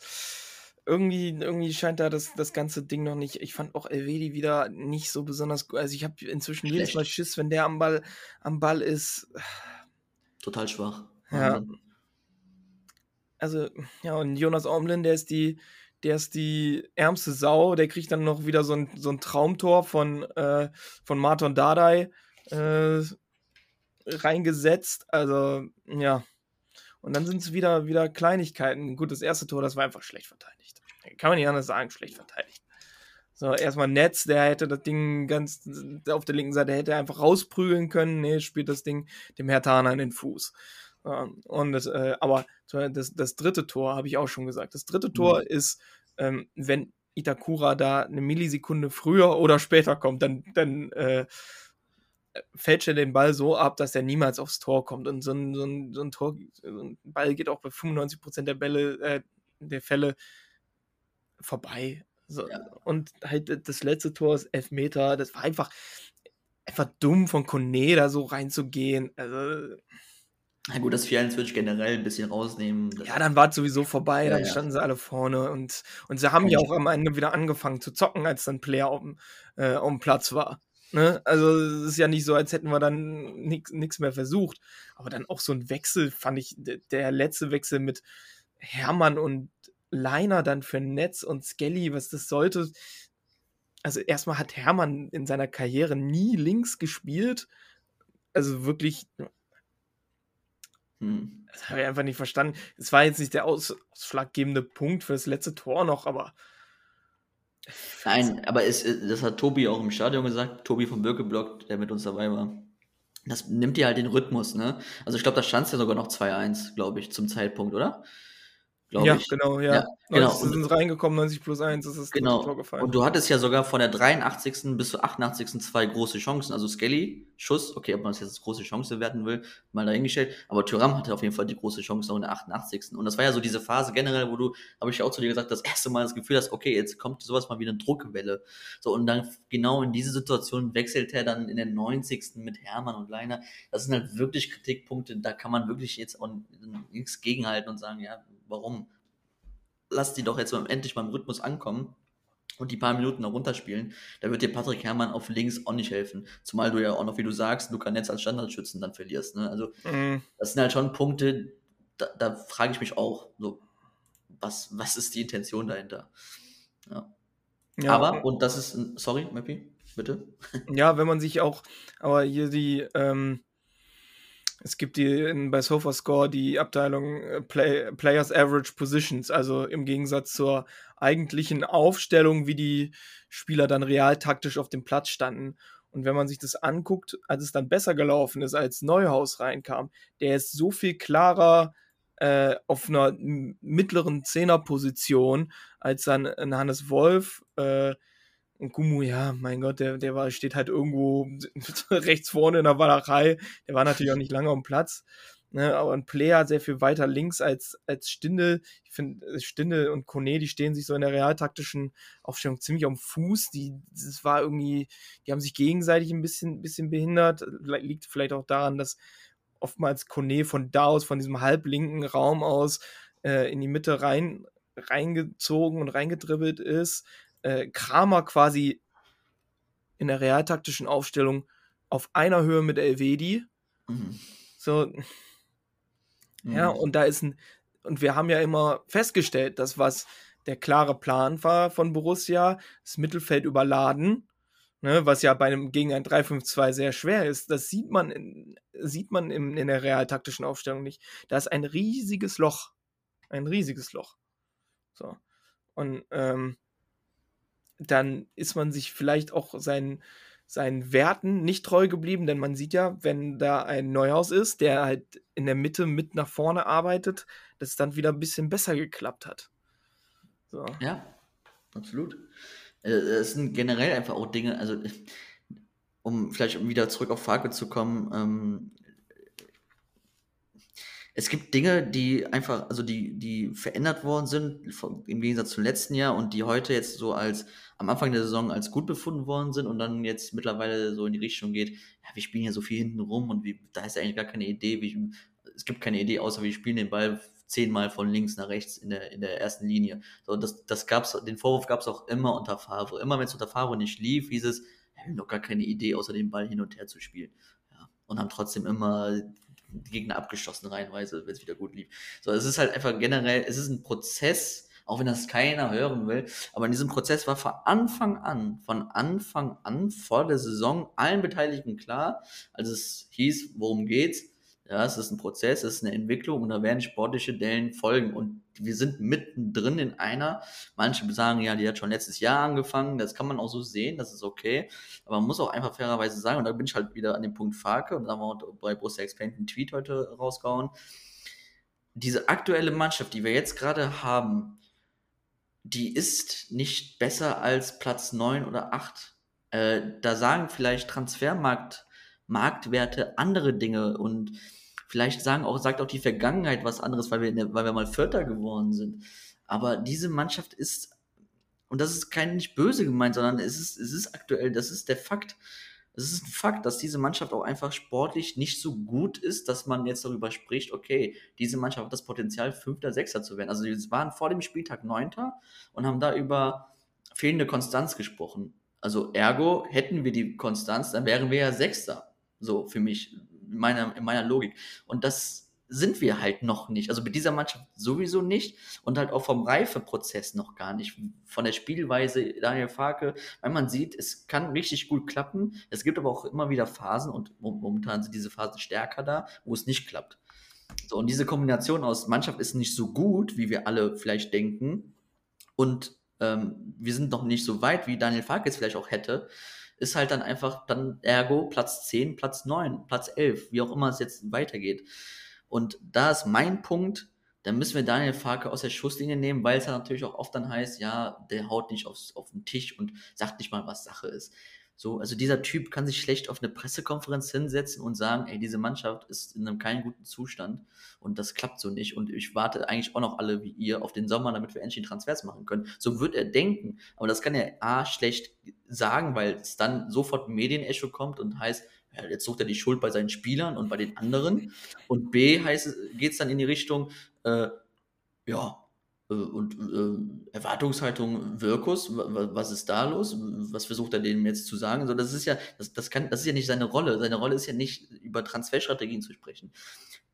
irgendwie, irgendwie scheint da das, das ganze Ding noch nicht. Ich fand auch Elvedi wieder nicht so besonders gut. Also ich habe inzwischen Schlecht. jedes Mal Schiss, wenn der am Ball, am Ball ist. Total schwach. Ja. Also, ja, und Jonas Omlin, der ist die, der ist die ärmste Sau. Der kriegt dann noch wieder so ein, so ein Traumtor von, äh, von Martin Dardai äh, reingesetzt. Also, ja. Und dann sind es wieder, wieder Kleinigkeiten. Gut, das erste Tor, das war einfach schlecht verteidigt. Kann man nicht anders sagen, schlecht verteidigt. So, erstmal Netz, der hätte das Ding ganz auf der linken Seite hätte er einfach rausprügeln können. Nee, spielt das Ding dem Hertaner in den Fuß. Ähm, Und das, äh, aber das, das dritte Tor habe ich auch schon gesagt. Das dritte Tor ist, ähm, wenn Itakura da eine Millisekunde früher oder später kommt, dann, dann äh, fälscht er den Ball so ab, dass er niemals aufs Tor kommt. Und so ein, so ein, so ein Tor, so ein Ball geht auch bei 95% der Bälle, äh, der Fälle vorbei. So, Ja. Und halt das letzte Tor ist Elfmeter. Das war einfach, einfach dumm von Kone da so reinzugehen. Also, Na gut, das 4-1 würde ich generell ein bisschen rausnehmen. Ja, dann war es sowieso vorbei, Ja, dann ja. standen sie alle vorne und, und sie haben ja auch am Ende wieder angefangen zu zocken, als dann Player auf äh, auf dem Platz war. Ne? Also es ist ja nicht so, als hätten wir dann nichts mehr versucht. Aber dann auch so ein Wechsel, fand ich, der letzte Wechsel mit Hermann und Leiner dann für Netz und Skelly, was das sollte. Also erstmal hat Hermann in seiner Karriere nie links gespielt. Also wirklich, hm. das habe ich einfach nicht verstanden. Es war jetzt nicht der aus, ausschlaggebende Punkt für das letzte Tor noch, aber Nein, aber es, äh, das hat Tobi auch im Stadion gesagt, Tobi vom Birkeblock, der mit uns dabei war. Das nimmt dir halt den Rhythmus, ne? Also ich glaube, da stand es ja sogar noch 2-1, glaube ich, zum Zeitpunkt, oder? Glaube ja, ich. genau, ja. Ja, genau. 90 sind reingekommen, 90 plus 1 ist das dritte Genau. Tor gefallen. Und du hattest ja sogar von der 83. bis zur 88. zwei große Chancen. Also Skelly, Schuss, okay, ob man das jetzt als große Chance werten will, mal dahingestellt. Aber Thuram hatte auf jeden Fall die große Chance auch in der 88. Und das war ja so diese Phase generell, wo du, habe ich ja auch zu dir gesagt, das erste Mal das Gefühl hast, okay, jetzt kommt sowas mal wie eine Druckwelle. So, und dann genau in diese Situation wechselt er dann in der 90. mit Hermann und Leiner. Das sind halt wirklich Kritikpunkte, da kann man wirklich jetzt auch nichts gegenhalten und sagen, ja, warum? lass die doch jetzt mal endlich mal im Rhythmus ankommen und die paar Minuten noch runterspielen, da wird dir Patrick Herrmann auf links auch nicht helfen. Zumal du ja auch noch, wie du sagst, Luca Netz als Standardschützen dann verlierst. Ne? Also Mhm. das sind halt schon Punkte, da, da frage ich mich auch, so, was, was ist die Intention dahinter? Ja. Ja, Aber, und das ist, ein- sorry, Mappy, bitte. ja, wenn man sich auch, aber hier die, ähm, es gibt die in, bei SofaScore die Abteilung äh, Play, Players Average Positions, also im Gegensatz zur eigentlichen Aufstellung, wie die Spieler dann real taktisch auf dem Platz standen. Und wenn man sich das anguckt, als es dann besser gelaufen ist, als Neuhaus reinkam, der ist so viel klarer äh, auf einer mittleren Zehnerposition, als dann Hannes Wolf äh, und Gumu, ja, mein Gott, der, der war, steht halt irgendwo rechts vorne in der Wallerei. Der war natürlich auch nicht lange am Platz. Ne, aber ein Player sehr viel weiter links als, als Stindel. Ich finde, Stindel und Kone, die stehen sich so in der realtaktischen Aufstellung ziemlich am Fuß. Die, das war irgendwie, die haben sich gegenseitig ein bisschen, bisschen behindert. Liegt vielleicht auch daran, dass oftmals Kone von da aus, von diesem halblinken Raum aus, äh, in die Mitte rein, reingezogen und reingedribbelt ist. Äh, Kramer quasi in der realtaktischen Aufstellung auf einer Höhe mit Elvedi. Mhm. So, ja, Mhm. und da ist ein, und wir haben ja immer festgestellt, dass was der klare Plan war von Borussia, das Mittelfeld überladen, ne, was ja bei einem gegen ein 3-5-2 sehr schwer ist. Das sieht man in, sieht man in, in der realtaktischen Aufstellung nicht. Da ist ein riesiges Loch. Ein riesiges Loch. So. Und ähm, dann ist man sich vielleicht auch seinen, seinen Werten nicht treu geblieben, denn man sieht ja, wenn da ein Neuhaus ist, der halt in der Mitte mit nach vorne arbeitet, dass es dann wieder ein bisschen besser geklappt hat. So. Ja, absolut. Äh, Es sind generell einfach auch Dinge, also um vielleicht wieder zurück auf Farke zu kommen, ähm, es gibt Dinge, die einfach, also die, die verändert worden sind vom- im Gegensatz zum letzten Jahr und die heute jetzt so als am Anfang der Saison als gut befunden worden sind und dann jetzt mittlerweile so in die Richtung geht, ja, wir spielen ja so viel hinten rum und wie, da ist ja eigentlich gar keine Idee, wie, es gibt keine Idee, außer wir spielen den Ball zehnmal von links nach rechts in der, in der ersten Linie. So, das, das gab's, den Vorwurf gab es auch immer unter Favre. Immer wenn es unter Favre nicht lief, hieß es, wir haben doch gar keine Idee, außer den Ball hin und her zu spielen. Ja, und haben trotzdem immer die Gegner abgeschossen reihenweise, wenn es wieder gut lief. So, es ist halt einfach generell, es ist ein Prozess, auch wenn das keiner hören will, aber in diesem Prozess war von Anfang an, von Anfang an vor der Saison allen Beteiligten klar, als es hieß, worum geht's, ja, es ist ein Prozess, es ist eine Entwicklung und da werden sportliche Dellen folgen. Und wir sind mittendrin in einer. Manche sagen, ja, die hat schon letztes Jahr angefangen. Das kann man auch so sehen, das ist okay. Aber man muss auch einfach fairerweise sagen, und da bin ich halt wieder an dem Punkt Farke, und da haben wir auch bei Borussia Explained einen Tweet heute rausgehauen. Diese aktuelle Mannschaft, die wir jetzt gerade haben, die ist nicht besser als Platz 9 oder 8. Äh, da sagen vielleicht Transfermarkt, Marktwerte andere Dinge und vielleicht sagen auch, sagt auch die Vergangenheit was anderes, weil wir, der, weil wir mal Vierter geworden sind. Aber diese Mannschaft ist, und das ist kein nicht böse gemeint, sondern es ist, es ist aktuell, das ist der Fakt. Es ist ein Fakt, dass diese Mannschaft auch einfach sportlich nicht so gut ist, dass man jetzt darüber spricht, okay, diese Mannschaft hat das Potenzial, Fünfter, Sechster zu werden. Also sie waren vor dem Spieltag Neunter und haben da über fehlende Konstanz gesprochen. Also ergo, hätten wir die Konstanz, dann wären wir ja Sechster. So für mich, meiner, in meiner Logik. Und das sind wir halt noch nicht. Also mit dieser Mannschaft sowieso nicht und halt auch vom Reifeprozess noch gar nicht. Von der Spielweise Daniel Farke, weil man sieht, es kann richtig gut klappen. Es gibt aber auch immer wieder Phasen und momentan sind diese Phasen stärker da, wo es nicht klappt. So, und diese Kombination aus Mannschaft ist nicht so gut, wie wir alle vielleicht denken. Und ähm, wir sind noch nicht so weit, wie Daniel Farke es vielleicht auch hätte ist halt dann einfach dann ergo Platz 10, Platz 9, Platz 11, wie auch immer es jetzt weitergeht. Und da ist mein Punkt, da müssen wir Daniel Farke aus der Schusslinie nehmen, weil es ja natürlich auch oft dann heißt, ja, der haut nicht aufs, auf den Tisch und sagt nicht mal, was Sache ist. So, also dieser Typ kann sich schlecht auf eine Pressekonferenz hinsetzen und sagen, ey, diese Mannschaft ist in einem keinen guten Zustand und das klappt so nicht und ich warte eigentlich auch noch alle wie ihr auf den Sommer, damit wir endlich Transfers machen können. So wird er denken, aber das kann er A schlecht sagen, weil es dann sofort Medienecho kommt und heißt, ja, jetzt sucht er die Schuld bei seinen Spielern und bei den anderen und B heißt geht es dann in die Richtung, äh, ja, und äh, Erwartungshaltung Wirkus, was ist da los? Was versucht er denen jetzt zu sagen? So, das ist ja, das, das kann, das ist ja nicht seine Rolle. Seine Rolle ist ja nicht, über Transferstrategien zu sprechen.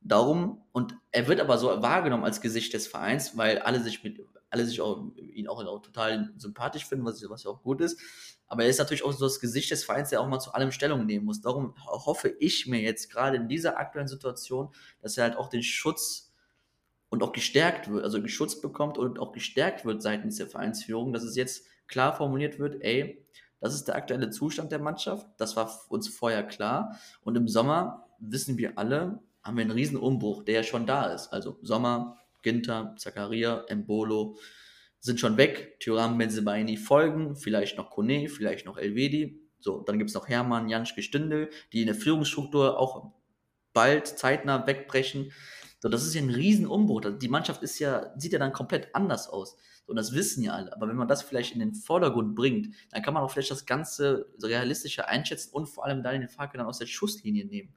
Darum, und er wird aber so wahrgenommen als Gesicht des Vereins, weil alle sich mit, alle sich auch, ihn auch, auch total sympathisch finden, was, was ja auch gut ist. Aber er ist natürlich auch so das Gesicht des Vereins, der auch mal zu allem Stellung nehmen muss. Darum hoffe ich mir jetzt gerade in dieser aktuellen Situation, dass er halt auch den Schutz und auch gestärkt wird, also geschützt bekommt und auch gestärkt wird seitens der Vereinsführung, dass es jetzt klar formuliert wird, ey, das ist der aktuelle Zustand der Mannschaft, das war uns vorher klar und im Sommer wissen wir alle, haben wir einen riesen Umbruch, der ja schon da ist. Also Sommer, Ginter, Zakaria, Embolo sind schon weg, Thuram, Benzebaini folgen, vielleicht noch Kone, vielleicht noch Elvedi, so, dann gibt es noch Hermann, Janschke, Stündel, die in der Führungsstruktur auch bald zeitnah wegbrechen. So, das ist ja ein Riesenumbruch. Die Mannschaft ist ja, sieht ja dann komplett anders aus. Und das wissen ja alle. Aber wenn man das vielleicht in den Vordergrund bringt, dann kann man auch vielleicht das Ganze realistischer einschätzen und vor allem dann den Farke dann aus der Schusslinie nehmen.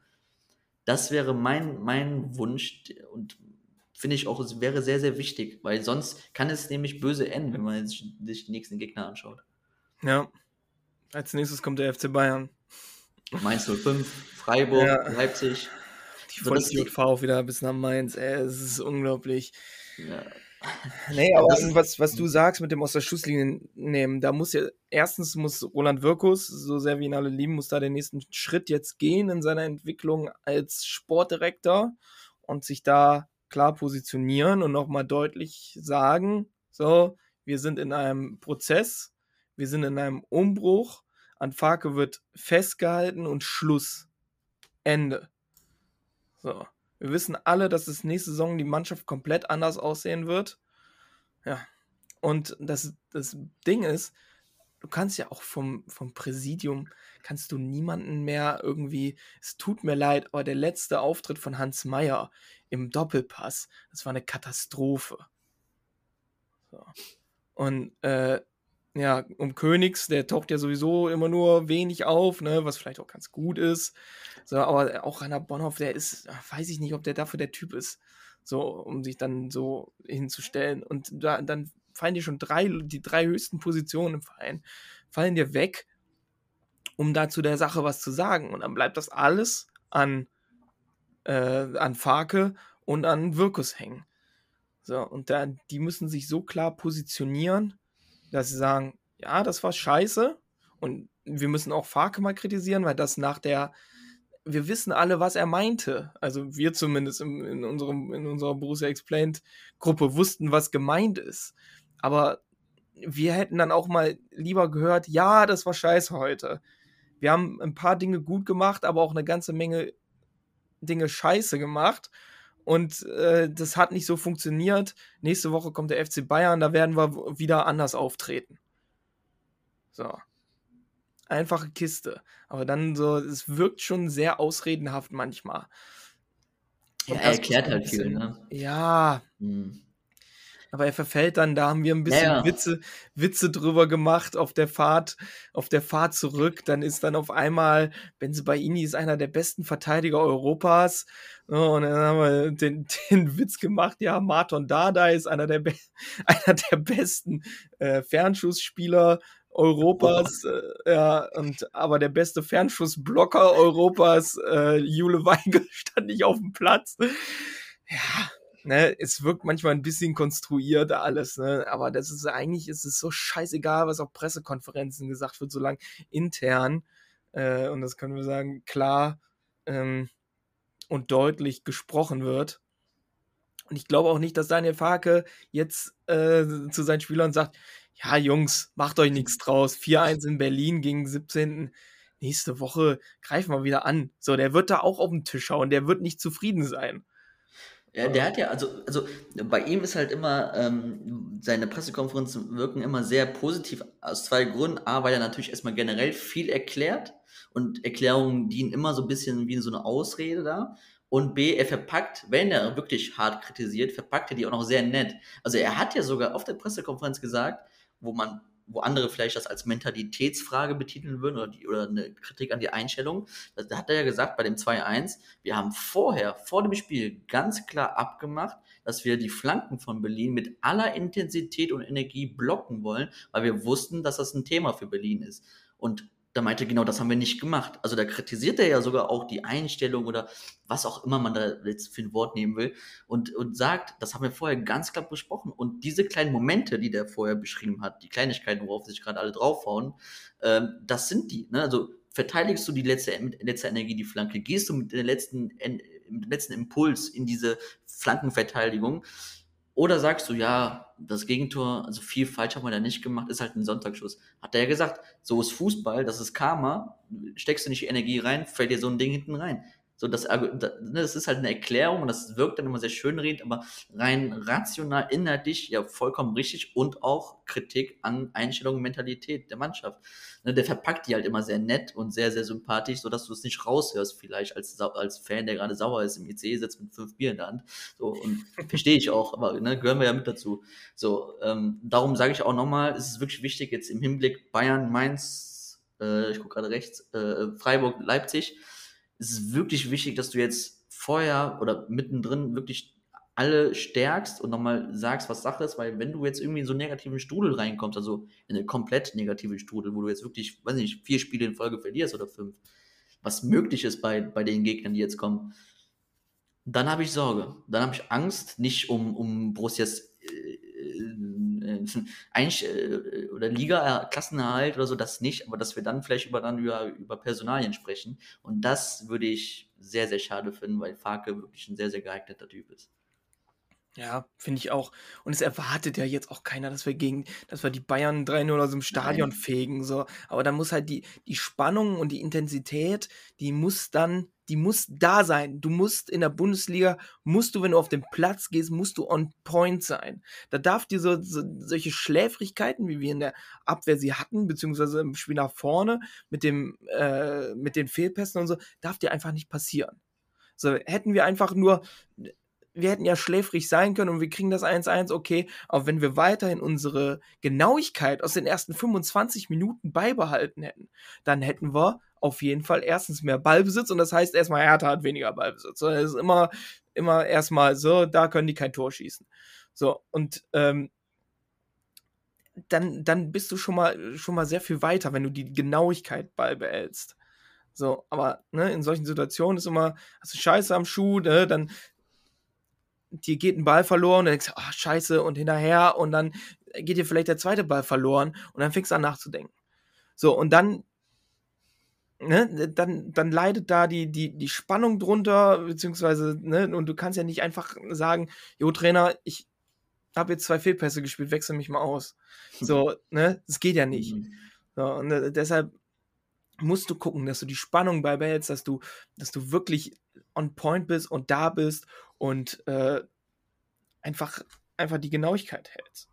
Das wäre mein, mein Wunsch und finde ich auch, es wäre sehr, sehr wichtig, weil sonst kann es nämlich böse enden, wenn man sich sich die nächsten Gegner anschaut. Ja. Als nächstes kommt der FC Bayern. Mainz 05, Freiburg, Ja. Leipzig. Die So, das- Vollidiot fahr auch wieder bis nach Mainz. Ey, es ist unglaublich. Ja, Nee, aber was, was du sagst mit dem aus der Schusslinie nehmen, da muss ja, erstens muss Roland Wirkus, so sehr wir ihn alle lieben, muss da den nächsten Schritt jetzt gehen in seiner Entwicklung als Sportdirektor und sich da klar positionieren und nochmal deutlich sagen, so, wir sind in einem Prozess, wir sind in einem Umbruch, an Farke wird festgehalten und Schluss. Ende. So. Wir wissen alle, dass es nächste Saison die Mannschaft komplett anders aussehen wird. Ja. Und das, das Ding ist, du kannst ja auch vom, vom Präsidium, kannst du niemanden mehr irgendwie, es tut mir leid, aber der letzte Auftritt von Hans Meyer im Doppelpass, das war eine Katastrophe. So. Und äh, ja, um Königs, der taucht ja sowieso immer nur wenig auf, ne, was vielleicht auch ganz gut ist. So, aber auch Rainer Bonhoff, der ist, weiß ich nicht, ob der dafür der Typ ist, so, um sich dann so hinzustellen. Und da, dann fallen dir schon drei, die drei höchsten Positionen im Verein, fallen dir weg, um da zu der Sache was zu sagen. Und dann bleibt das alles an, äh, an Farke und an Wirkus hängen. So, und da, die müssen sich so klar positionieren, dass sie sagen, ja, das war scheiße. Und wir müssen auch Farke mal kritisieren, weil das nach der, wir wissen alle, was er meinte. Also wir zumindest in, in, unserem, in unserer Borussia Explained Gruppe wussten, was gemeint ist. Aber wir hätten dann auch mal lieber gehört, ja, das war scheiße heute. Wir haben ein paar Dinge gut gemacht, aber auch eine ganze Menge Dinge scheiße gemacht. Und äh, das hat nicht so funktioniert. Nächste Woche kommt der FC Bayern, da werden wir wieder anders auftreten. So. Einfache Kiste. Aber dann so, es wirkt schon sehr ausredenhaft manchmal. Ja, er erklärt halt viel, ne? Ja, Hm. aber er verfällt dann, da haben wir ein bisschen Ja. Witze, Witze drüber gemacht auf der Fahrt, auf der Fahrt zurück. Dann ist dann auf einmal, Benzebaini ist einer der besten Verteidiger Europas. Ja, Und dann haben wir den, den Witz gemacht, ja, Marton Dada ist einer der, einer der besten äh, Fernschussspieler Europas, äh, ja, und aber der beste Fernschussblocker Europas, äh, Jule Weigel, stand nicht auf dem Platz. Ja, ne, es wirkt manchmal ein bisschen konstruiert alles, ne, aber das ist eigentlich, ist es so scheißegal, was auf Pressekonferenzen gesagt wird, solange intern, äh, und das können wir sagen, klar ähm, und deutlich gesprochen wird. Und ich glaube auch nicht, dass Daniel Farke jetzt äh, zu seinen Spielern sagt, ja, Jungs, macht euch nichts draus. 4-1 in Berlin gegen 17. Nächste Woche greifen wir wieder an. So, der wird da auch auf den Tisch hauen. Der wird nicht zufrieden sein. Ja, der hat ja, also, also bei ihm ist halt immer, ähm, seine Pressekonferenzen wirken immer sehr positiv aus zwei Gründen. A, weil er natürlich erstmal generell viel erklärt und Erklärungen dienen immer so ein bisschen wie so eine Ausrede da. Und B, er verpackt, wenn er wirklich hart kritisiert, verpackt er die auch noch sehr nett. Also er hat ja sogar auf der Pressekonferenz gesagt, wo man, wo andere vielleicht das als Mentalitätsfrage betiteln würden oder, die, oder eine Kritik an die Einstellung. Da hat er ja gesagt bei dem 2-1, wir haben vorher, vor dem Spiel, ganz klar abgemacht, dass wir die Flanken von Berlin mit aller Intensität und Energie blocken wollen, weil wir wussten, dass das ein Thema für Berlin ist. Und da meinte er, genau das haben wir nicht gemacht. Also da kritisiert er ja sogar auch die Einstellung oder was auch immer man da jetzt für ein Wort nehmen will und, und sagt, das haben wir vorher ganz klar besprochen. Und diese kleinen Momente, die der vorher beschrieben hat, die Kleinigkeiten, worauf sich gerade alle draufhauen, ähm, das sind die. Ne? Also verteidigst du die letzte, mit letzter Energie die Flanke, gehst du mit, der letzten, en- mit dem letzten Impuls in diese Flankenverteidigung oder sagst du, ja, das Gegentor, also viel falsch haben wir da nicht gemacht, ist halt ein Sonntagsschuss. Hat er ja gesagt, so ist Fußball, das ist Karma, steckst du nicht die Energie rein, fällt dir so ein Ding hinten rein. So, das, ne, das ist halt eine Erklärung und das wirkt dann immer sehr schönredend, aber rein rational, inhaltlich ja vollkommen richtig und auch Kritik an Einstellung und Mentalität der Mannschaft. Ne, der verpackt die halt immer sehr nett und sehr, sehr sympathisch, sodass du es nicht raushörst, vielleicht als, als Fan, der gerade sauer ist, im ICE sitzt mit fünf Bier in der Hand. So, und verstehe ich auch, aber ne, gehören wir ja mit dazu. So, ähm, darum sage ich auch nochmal, es ist wirklich wichtig, jetzt im Hinblick Bayern, Mainz, äh, ich gucke gerade rechts, äh, Freiburg, Leipzig, es ist wirklich wichtig, dass du jetzt vorher oder mittendrin wirklich alle stärkst und nochmal sagst, was Sache ist, weil wenn du jetzt irgendwie in so einen negativen Strudel reinkommst, also in eine komplett negative Strudel, wo du jetzt wirklich, weiß nicht, vier Spiele in Folge verlierst oder fünf, was möglich ist bei, bei den Gegnern, die jetzt kommen, dann habe ich Sorge. Dann habe ich Angst, nicht um, um Borussias äh, äh, Einsch äh, oder Liga, Klassenerhalt oder so, das nicht, aber dass wir dann vielleicht über, dann über, über Personalien sprechen. Und das würde ich sehr, sehr schade finden, weil Farke wirklich ein sehr, sehr geeigneter Typ ist. Ja, finde ich auch. Und es erwartet ja jetzt auch keiner, dass wir gegen, dass wir die Bayern 3-0 aus dem Stadion Nein. fegen. So. Aber da muss halt die, die Spannung und die Intensität, die muss dann, die muss da sein. Du musst in der Bundesliga, musst du, wenn du auf den Platz gehst, musst du on point sein. Da darf dir so, so solche Schläfrigkeiten, wie wir in der Abwehr sie hatten, beziehungsweise im Spiel nach vorne mit dem, äh, mit den Fehlpässen und so, darf dir einfach nicht passieren. So, hätten wir einfach nur, wir hätten ja schläfrig sein können und wir kriegen das 1-1, okay, aber wenn wir weiterhin unsere Genauigkeit aus den ersten 25 Minuten beibehalten hätten, dann hätten wir auf jeden Fall erstens mehr Ballbesitz und das heißt erstmal, Hertha hat weniger Ballbesitz. Es ist immer, immer erstmal so, da können die kein Tor schießen. So, und ähm, dann, dann bist du schon mal, schon mal sehr viel weiter, wenn du die Genauigkeit beibehältst. So, aber ne, in solchen Situationen ist immer, hast du Scheiße am Schuh, ne, dann dir geht ein Ball verloren, dann denkst du, ach, scheiße, und hinterher, und dann geht dir vielleicht der zweite Ball verloren, und dann fängst du an nachzudenken. So, und dann, ne, dann, dann leidet da die, die, die Spannung drunter, beziehungsweise, ne, und du kannst ja nicht einfach sagen, jo, Trainer, ich habe jetzt zwei Fehlpässe gespielt, wechsel mich mal aus. So, ne, das geht ja nicht. Mhm. So, und äh, deshalb musst du gucken, dass du die Spannung beibehältst, dass du, dass du wirklich on point bist und da bist und äh, einfach, einfach die Genauigkeit hältst.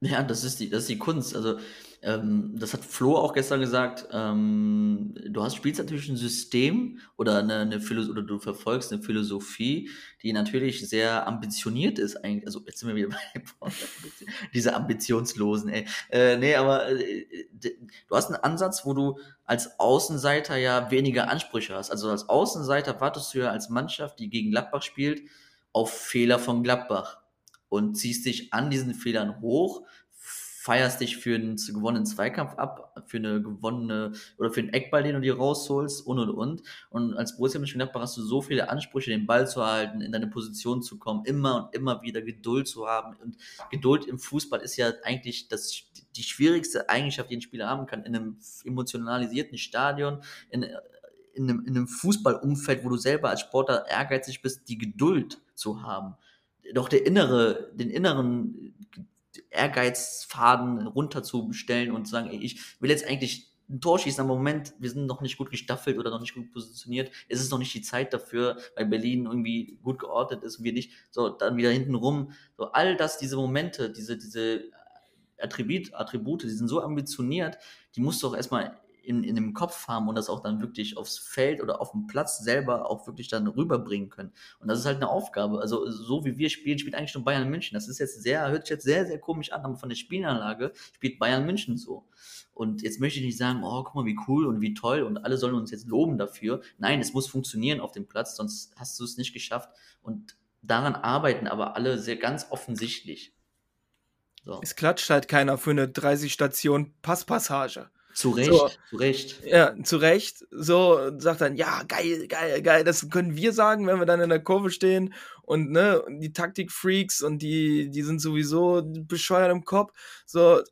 Ja, das ist die, das ist die Kunst. Also, ähm, das hat Flo auch gestern gesagt. Ähm, du hast, spielst natürlich ein System oder eine, eine Philos oder du verfolgst eine Philosophie, die natürlich sehr ambitioniert ist eigentlich. Also, jetzt sind wir wieder bei diese Ambitionslosen, ey. Äh, nee, aber äh, du hast einen Ansatz, wo du als Außenseiter ja weniger Ansprüche hast. Also als Außenseiter wartest du ja als Mannschaft, die gegen Gladbach spielt, auf Fehler von Gladbach und ziehst dich an diesen Fehlern hoch, feierst dich für einen gewonnenen Zweikampf ab, für eine gewonnene oder für einen Eckball, den du dir rausholst und und und. Und als Borussia Mönchengladbach hast du so viele Ansprüche, den Ball zu halten, in deine Position zu kommen, immer und immer wieder Geduld zu haben. Und Geduld im Fußball ist ja eigentlich das, die schwierigste Eigenschaft, die ein Spieler haben kann, in einem emotionalisierten Stadion, in, in einem, in einem Fußballumfeld, wo du selber als Sportler ehrgeizig bist, die Geduld zu haben. Doch der innere, den inneren Ehrgeizfaden runterzubestellen und zu sagen, ey, ich will jetzt eigentlich ein Tor schießen, aber im Moment, wir sind noch nicht gut gestaffelt oder noch nicht gut positioniert. Es ist noch nicht die Zeit dafür, weil Berlin irgendwie gut geordnet ist und wir nicht. So, dann wieder hinten rum. So, all das, diese Momente, diese, diese Attribut, Attribute, die sind so ambitioniert, die musst du auch erstmal in, in dem Kopf haben und das auch dann wirklich aufs Feld oder auf dem Platz selber auch wirklich dann rüberbringen können. Und das ist halt eine Aufgabe. Also so wie wir spielen, spielt eigentlich nur Bayern München. Das ist jetzt sehr, hört sich jetzt sehr, sehr komisch an, aber von der Spielanlage spielt Bayern München so. Und jetzt möchte ich nicht sagen, oh, guck mal, wie cool und wie toll und alle sollen uns jetzt loben dafür. Nein, es muss funktionieren auf dem Platz, sonst hast du es nicht geschafft. Und daran arbeiten aber alle sehr ganz offensichtlich. So. Es klatscht halt keiner für eine 30 Station Passpassage. Zu Recht, So. zu Recht. Ja, zu Recht. So sagt dann, ja, geil, geil, geil. Das können wir sagen, wenn wir dann in der Kurve stehen und ne, und die Taktikfreaks und die, die sind sowieso bescheuert im Kopf. So,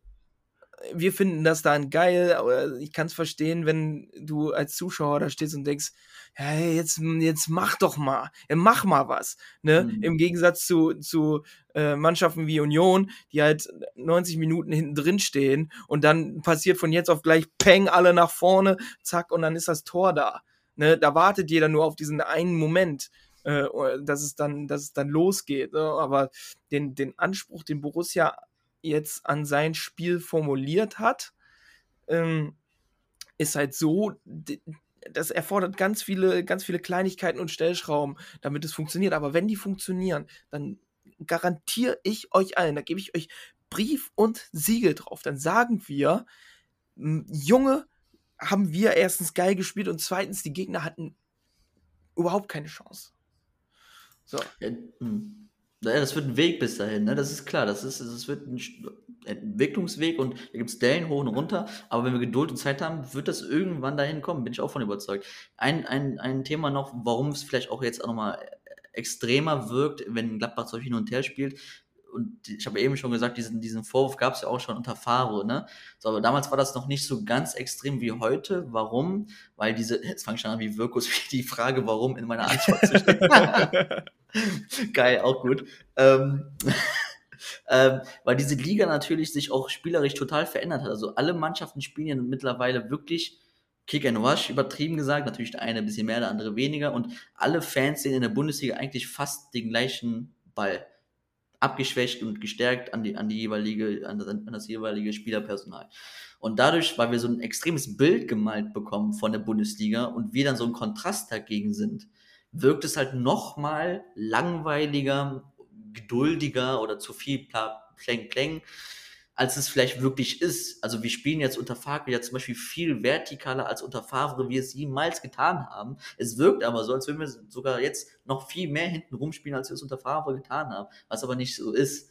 wir finden das dann geil, aber ich kann es verstehen, wenn du als Zuschauer da stehst und denkst, ja, jetzt, jetzt mach doch mal, mach mal was. Ne? Mhm. Im Gegensatz zu, zu äh, Mannschaften wie Union, die halt 90 Minuten hinten drin stehen und dann passiert von jetzt auf gleich Peng, alle nach vorne, zack, und dann ist das Tor da. Ne? Da wartet jeder nur auf diesen einen Moment, äh, dass, es dann, dass es dann losgeht. Ne? Aber den, den Anspruch, den Borussia jetzt an sein Spiel formuliert hat, ähm, ist halt so, das erfordert ganz viele, ganz viele Kleinigkeiten und Stellschrauben, damit es funktioniert. Aber wenn die funktionieren, dann garantiere ich euch allen, da gebe ich euch Brief und Siegel drauf. Dann sagen wir, m, Junge, haben wir erstens geil gespielt und zweitens, die Gegner hatten überhaupt keine Chance. So. Ja, hm. Ja, das wird ein Weg bis dahin, ne? Das ist klar. Das ist, das wird ein Entwicklungsweg und da gibt es Dellen hoch und runter. Aber wenn wir Geduld und Zeit haben, wird das irgendwann dahin kommen, bin ich auch von überzeugt. Ein, ein, ein Thema noch, warum es vielleicht auch jetzt auch nochmal extremer wirkt, wenn Gladbach so hin und her spielt. Und ich habe eben schon gesagt, diesen, diesen Vorwurf gab es ja auch schon unter Favre, ne? So, aber damals war das noch nicht so ganz extrem wie heute. Warum? Weil diese, jetzt fange ich schon an wie Wirkus, die Frage, warum in meiner Antwort zu stehen. Geil, auch gut. Ähm, ähm, weil diese Liga natürlich sich auch spielerisch total verändert hat. Also alle Mannschaften spielen ja mittlerweile wirklich Kick and Rush, übertrieben gesagt. Natürlich der eine ein bisschen mehr, der andere weniger. Und alle Fans sehen in der Bundesliga eigentlich fast den gleichen Ball. Abgeschwächt und gestärkt an die, an die jeweilige, an das, an das jeweilige Spielerpersonal. Und dadurch, weil wir so ein extremes Bild gemalt bekommen von der Bundesliga und wir dann so ein Kontrast dagegen sind, wirkt es halt noch mal langweiliger, geduldiger oder zu viel Pläng, als es vielleicht wirklich ist. Also wir spielen jetzt unter Favre ja zum Beispiel viel vertikaler als unter Favre, wie wir es jemals getan haben. Es wirkt aber so, als würden wir sogar jetzt noch viel mehr hinten rumspielen, als wir es unter Favre getan haben, was aber nicht so ist.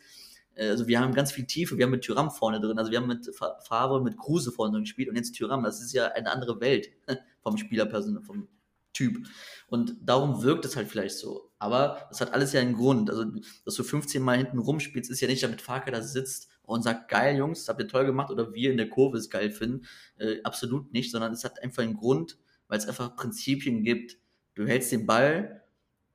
Äh, Also wir haben ganz viel Tiefe, wir haben mit Tyram vorne drin, also wir haben mit Fa- Favre, mit Kruse vorne drin gespielt und jetzt Tyram, das ist ja eine andere Welt vom Spielerpersonal, vom Typ. Und darum wirkt es halt vielleicht so. Aber das hat alles ja einen Grund. Also, dass du 15 Mal hinten rumspielst, ist ja nicht, damit Farke da sitzt und sagt, geil, Jungs, habt ihr toll gemacht oder wir in der Kurve es geil finden. Äh, absolut nicht, sondern es hat einfach einen Grund, weil es einfach Prinzipien gibt. Du hältst den Ball,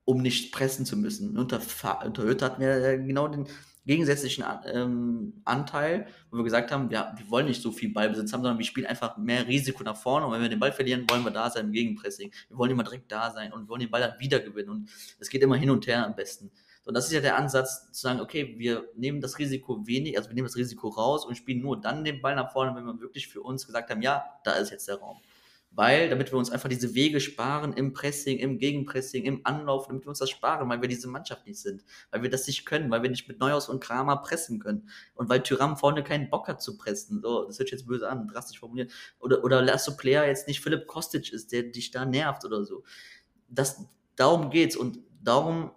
um nicht pressen zu müssen. Unter, unter Hütte hatten wir genau den gegensätzlichen ähm, Anteil, wo wir gesagt haben, wir, wir wollen nicht so viel Ballbesitz haben, sondern wir spielen einfach mehr Risiko nach vorne und wenn wir den Ball verlieren, wollen wir da sein im Gegenpressing. Wir wollen immer direkt da sein und wir wollen den Ball dann wieder gewinnen und es geht immer hin und her am besten. Und das ist ja der Ansatz, zu sagen, okay, wir nehmen das Risiko wenig, also wir nehmen das Risiko raus und spielen nur dann den Ball nach vorne, wenn wir wirklich für uns gesagt haben, ja, da ist jetzt der Raum. Weil, damit wir uns einfach diese Wege sparen im Pressing, im Gegenpressing, im Anlauf, damit wir uns das sparen, weil wir diese Mannschaft nicht sind, weil wir das nicht können, weil wir nicht mit Neuhaus und Kramer pressen können und weil Tyram vorne keinen Bock hat zu pressen. So, das hört sich jetzt böse an, drastisch formuliert. Oder, oder Lasso Player jetzt nicht Philipp Kostic ist, der dich da nervt oder so. Das, darum geht's und darum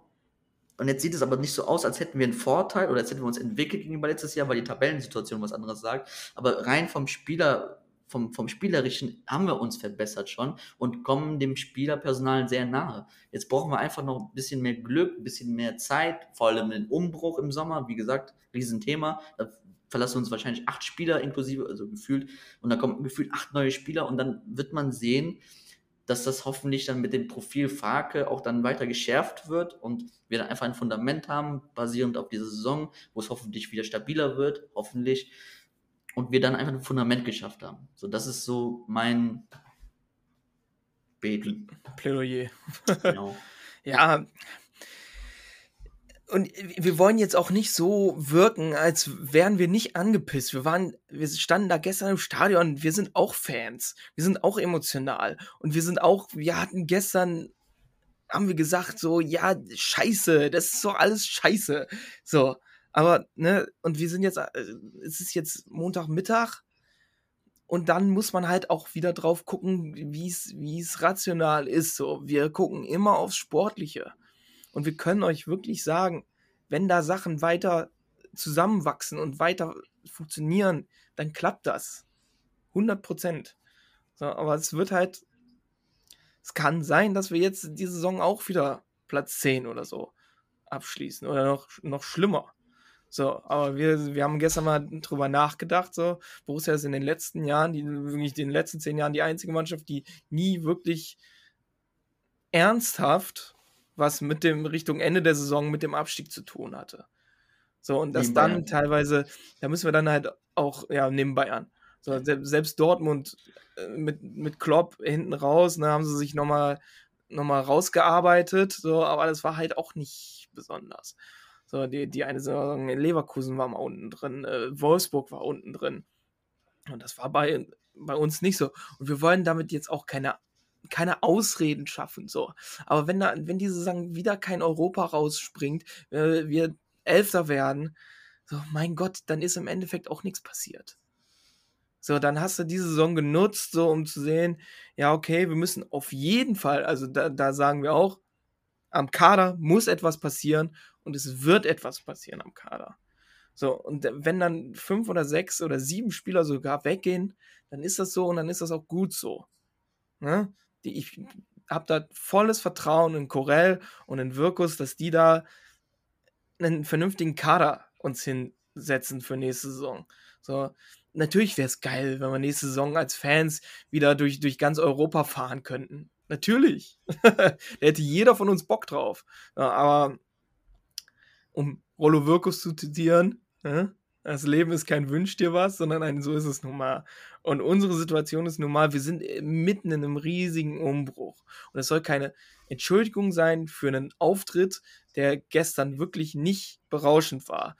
und jetzt sieht es aber nicht so aus, als hätten wir einen Vorteil oder als hätten wir uns entwickelt gegenüber letztes Jahr, weil die Tabellensituation was anderes sagt. Aber rein vom Spieler, vom, vom Spielerischen haben wir uns verbessert schon und kommen dem Spielerpersonal sehr nahe. Jetzt brauchen wir einfach noch ein bisschen mehr Glück, ein bisschen mehr Zeit, vor allem den Umbruch im Sommer. Wie gesagt, Riesenthema. Da verlassen uns wahrscheinlich acht Spieler inklusive, also gefühlt, und dann kommen gefühlt acht neue Spieler und dann wird man sehen, dass das hoffentlich dann mit dem Profil Farke auch dann weiter geschärft wird und wir dann einfach ein Fundament haben, basierend auf dieser Saison, wo es hoffentlich wieder stabiler wird, hoffentlich, und wir dann einfach ein Fundament geschafft haben. So, das ist so mein Beten. Plädoyer. Genau. Ja. Und wir wollen jetzt auch nicht so wirken, als wären wir nicht angepisst. Wir waren, wir standen da gestern im Stadion, wir sind auch Fans. Wir sind auch emotional. Und wir sind auch, wir hatten gestern, haben wir gesagt, so, ja, scheiße, das ist doch alles scheiße. So. Aber, ne, und wir sind jetzt, äh, es ist jetzt Montagmittag. Und dann muss man halt auch wieder drauf gucken, wie es rational ist. So, wir gucken immer aufs Sportliche. Und wir können euch wirklich sagen, wenn da Sachen weiter zusammenwachsen und weiter funktionieren, dann klappt das. 100 Prozent. So, aber es wird halt, es kann sein, dass wir jetzt die Saison auch wieder Platz 10 oder so abschließen oder noch, noch schlimmer. So, aber wir, wir haben gestern mal drüber nachgedacht, so, Borussia ist in den letzten Jahren, die, wirklich in den letzten zehn Jahren die einzige Mannschaft, die nie wirklich ernsthaft was mit dem Richtung Ende der Saison mit dem Abstieg zu tun hatte. So, und das Neben dann Bayern. teilweise, da müssen wir dann halt auch, ja, neben Bayern. So, se- selbst Dortmund äh, mit, mit Klopp hinten raus, ne, haben sie sich nochmal noch mal rausgearbeitet, so, aber das war halt auch nicht besonders. So, die, die eine Saison in Leverkusen war mal unten drin, äh, Wolfsburg war unten drin. Und das war bei, bei uns nicht so. Und wir wollen damit jetzt auch keine, keine Ausreden schaffen, so. Aber wenn da, wenn diese Saison wieder kein Europa rausspringt, äh, wir Elfter werden, so, mein Gott, dann ist im Endeffekt auch nichts passiert. So, dann hast du diese Saison genutzt, so um zu sehen, ja, okay, wir müssen auf jeden Fall, also da, da sagen wir auch, am Kader muss etwas passieren und es wird etwas passieren am Kader. So, und wenn dann fünf oder sechs oder sieben Spieler sogar weggehen, dann ist das so und dann ist das auch gut so. Ne? Die, ich habe da volles Vertrauen in Corell und in Wirkus, dass die da einen vernünftigen Kader uns hinsetzen für nächste Saison. So, natürlich wäre es geil, wenn wir nächste Saison als Fans wieder durch, durch ganz Europa fahren könnten. Natürlich. da hätte jeder von uns Bock drauf. Ja, aber um Rollo Wirkus zu zitieren, ja, das Leben ist kein Wünsch dir was, sondern ein so ist es nun mal. Und unsere Situation ist nun mal, wir sind mitten in einem riesigen Umbruch. Und es soll keine Entschuldigung sein für einen Auftritt, der gestern wirklich nicht berauschend war.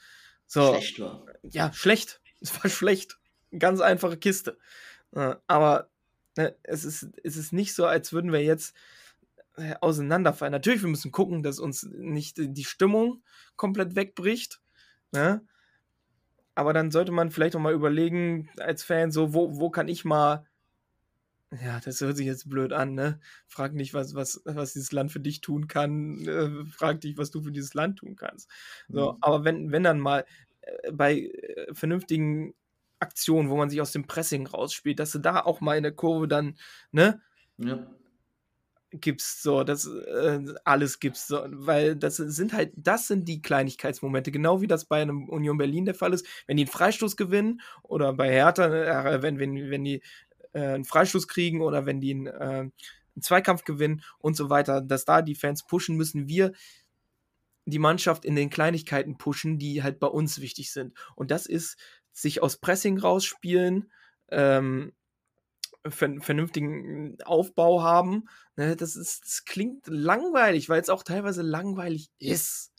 So, Schlecht war. Ja, schlecht. Es war schlecht. Ganz einfache Kiste. Aber ne, es, ist, es ist nicht so, als würden wir jetzt äh, auseinanderfallen. Natürlich, wir müssen gucken, dass uns nicht die Stimmung komplett wegbricht. Ne? Aber dann sollte man vielleicht auch mal überlegen, als Fan, so, wo, wo kann ich mal. Ja, das hört sich jetzt blöd an, ne? Frag nicht, was, was, was dieses Land für dich tun kann. Äh, frag dich, was du für dieses Land tun kannst. So, mhm. aber wenn, wenn dann mal äh, bei äh, vernünftigen Aktionen, wo man sich aus dem Pressing rausspielt, dass du da auch mal in der Kurve dann, ne? Ja gibt's so, das äh, alles gibt's so, weil das sind halt, das sind die Kleinigkeitsmomente, genau wie das bei einem Union Berlin der Fall ist, wenn die einen Freistoß gewinnen oder bei Hertha, äh, wenn, wenn, wenn die äh, einen Freistoß kriegen oder wenn die einen, äh, einen Zweikampf gewinnen und so weiter, dass da die Fans pushen, müssen wir die Mannschaft in den Kleinigkeiten pushen, die halt bei uns wichtig sind. Und das ist sich aus Pressing rausspielen, ähm, vernünftigen Aufbau haben. Ne, das, ist, das klingt langweilig, weil es auch teilweise langweilig ist.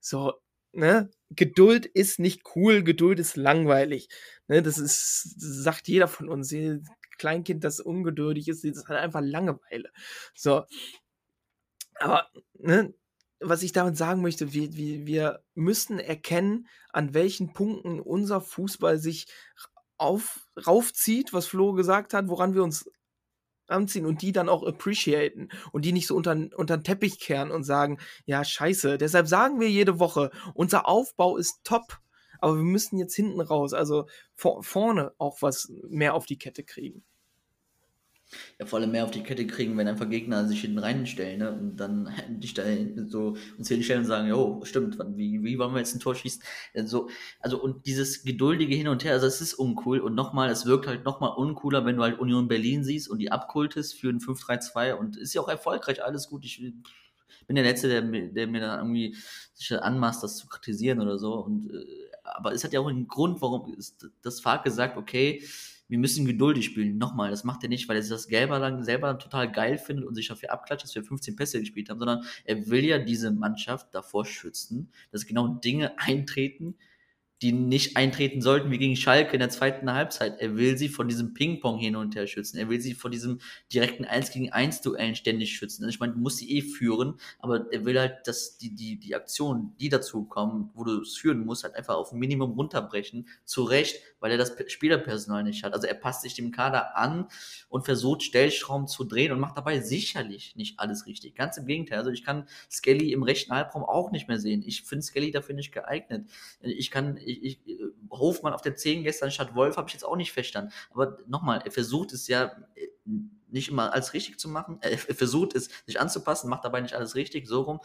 So, ne? Geduld ist nicht cool, Geduld ist langweilig. Ne, das ist, sagt jeder von uns. Kleinkind, das ungeduldig ist, das hat einfach Langeweile. So. Aber, ne, was ich damit sagen möchte, wir, wir, wir müssen erkennen, an welchen Punkten unser Fußball sich auf, raufzieht, was Flo gesagt hat, woran wir uns anziehen und die dann auch appreciaten und die nicht so unter, unter den Teppich kehren und sagen, ja, scheiße. Deshalb sagen wir jede Woche, unser Aufbau ist top, aber wir müssen jetzt hinten raus, also vor, vorne auch was mehr auf die Kette kriegen ja, vor allem mehr auf die Kette kriegen, wenn einfach Gegner sich hinten reinstellen, ne? Und dann dich da so uns hinstellen und sagen, jo, stimmt, wie, wie wollen wir jetzt ein Tor schießen? Also, also, und dieses geduldige Hin und Her, also es ist uncool. Und nochmal, es wirkt halt nochmal uncooler, wenn du halt Union Berlin siehst und die abkultest für ein 5-3-2 und ist ja auch erfolgreich, alles gut. Ich bin der Letzte, der, der mir dann irgendwie sich anmaßt, das zu kritisieren oder so. Und, äh, aber es hat ja auch einen Grund, warum das Fark gesagt, okay, wir müssen geduldig spielen. Nochmal, das macht er nicht, weil er sich das selber dann selber total geil findet und sich dafür abklatscht, dass wir 15 Pässe gespielt haben, sondern er will ja diese Mannschaft davor schützen, dass genau Dinge eintreten, die nicht eintreten sollten, wie gegen Schalke in der zweiten Halbzeit. Er will sie von diesem Ping-Pong hin und her schützen. Er will sie vor diesem direkten 1 gegen 1 Duellen ständig schützen. Also ich meine, du musst sie eh führen, aber er will halt, dass die, die, die Aktionen, die dazu kommen, wo du es führen musst, halt einfach auf ein Minimum runterbrechen. Zu Recht, weil er das Spielerpersonal nicht hat. Also er passt sich dem Kader an und versucht, Stellschrauben zu drehen und macht dabei sicherlich nicht alles richtig. Ganz im Gegenteil. Also ich kann Skelly im rechten Halbraum auch nicht mehr sehen. Ich finde Skelly dafür nicht geeignet. Ich kann, ich, ich, Hofmann auf der 10 gestern statt Wolf habe ich jetzt auch nicht verstanden. Aber nochmal, er versucht es ja äh, nicht immer alles richtig zu machen. Er versucht es, sich anzupassen, macht dabei nicht alles richtig, so rum.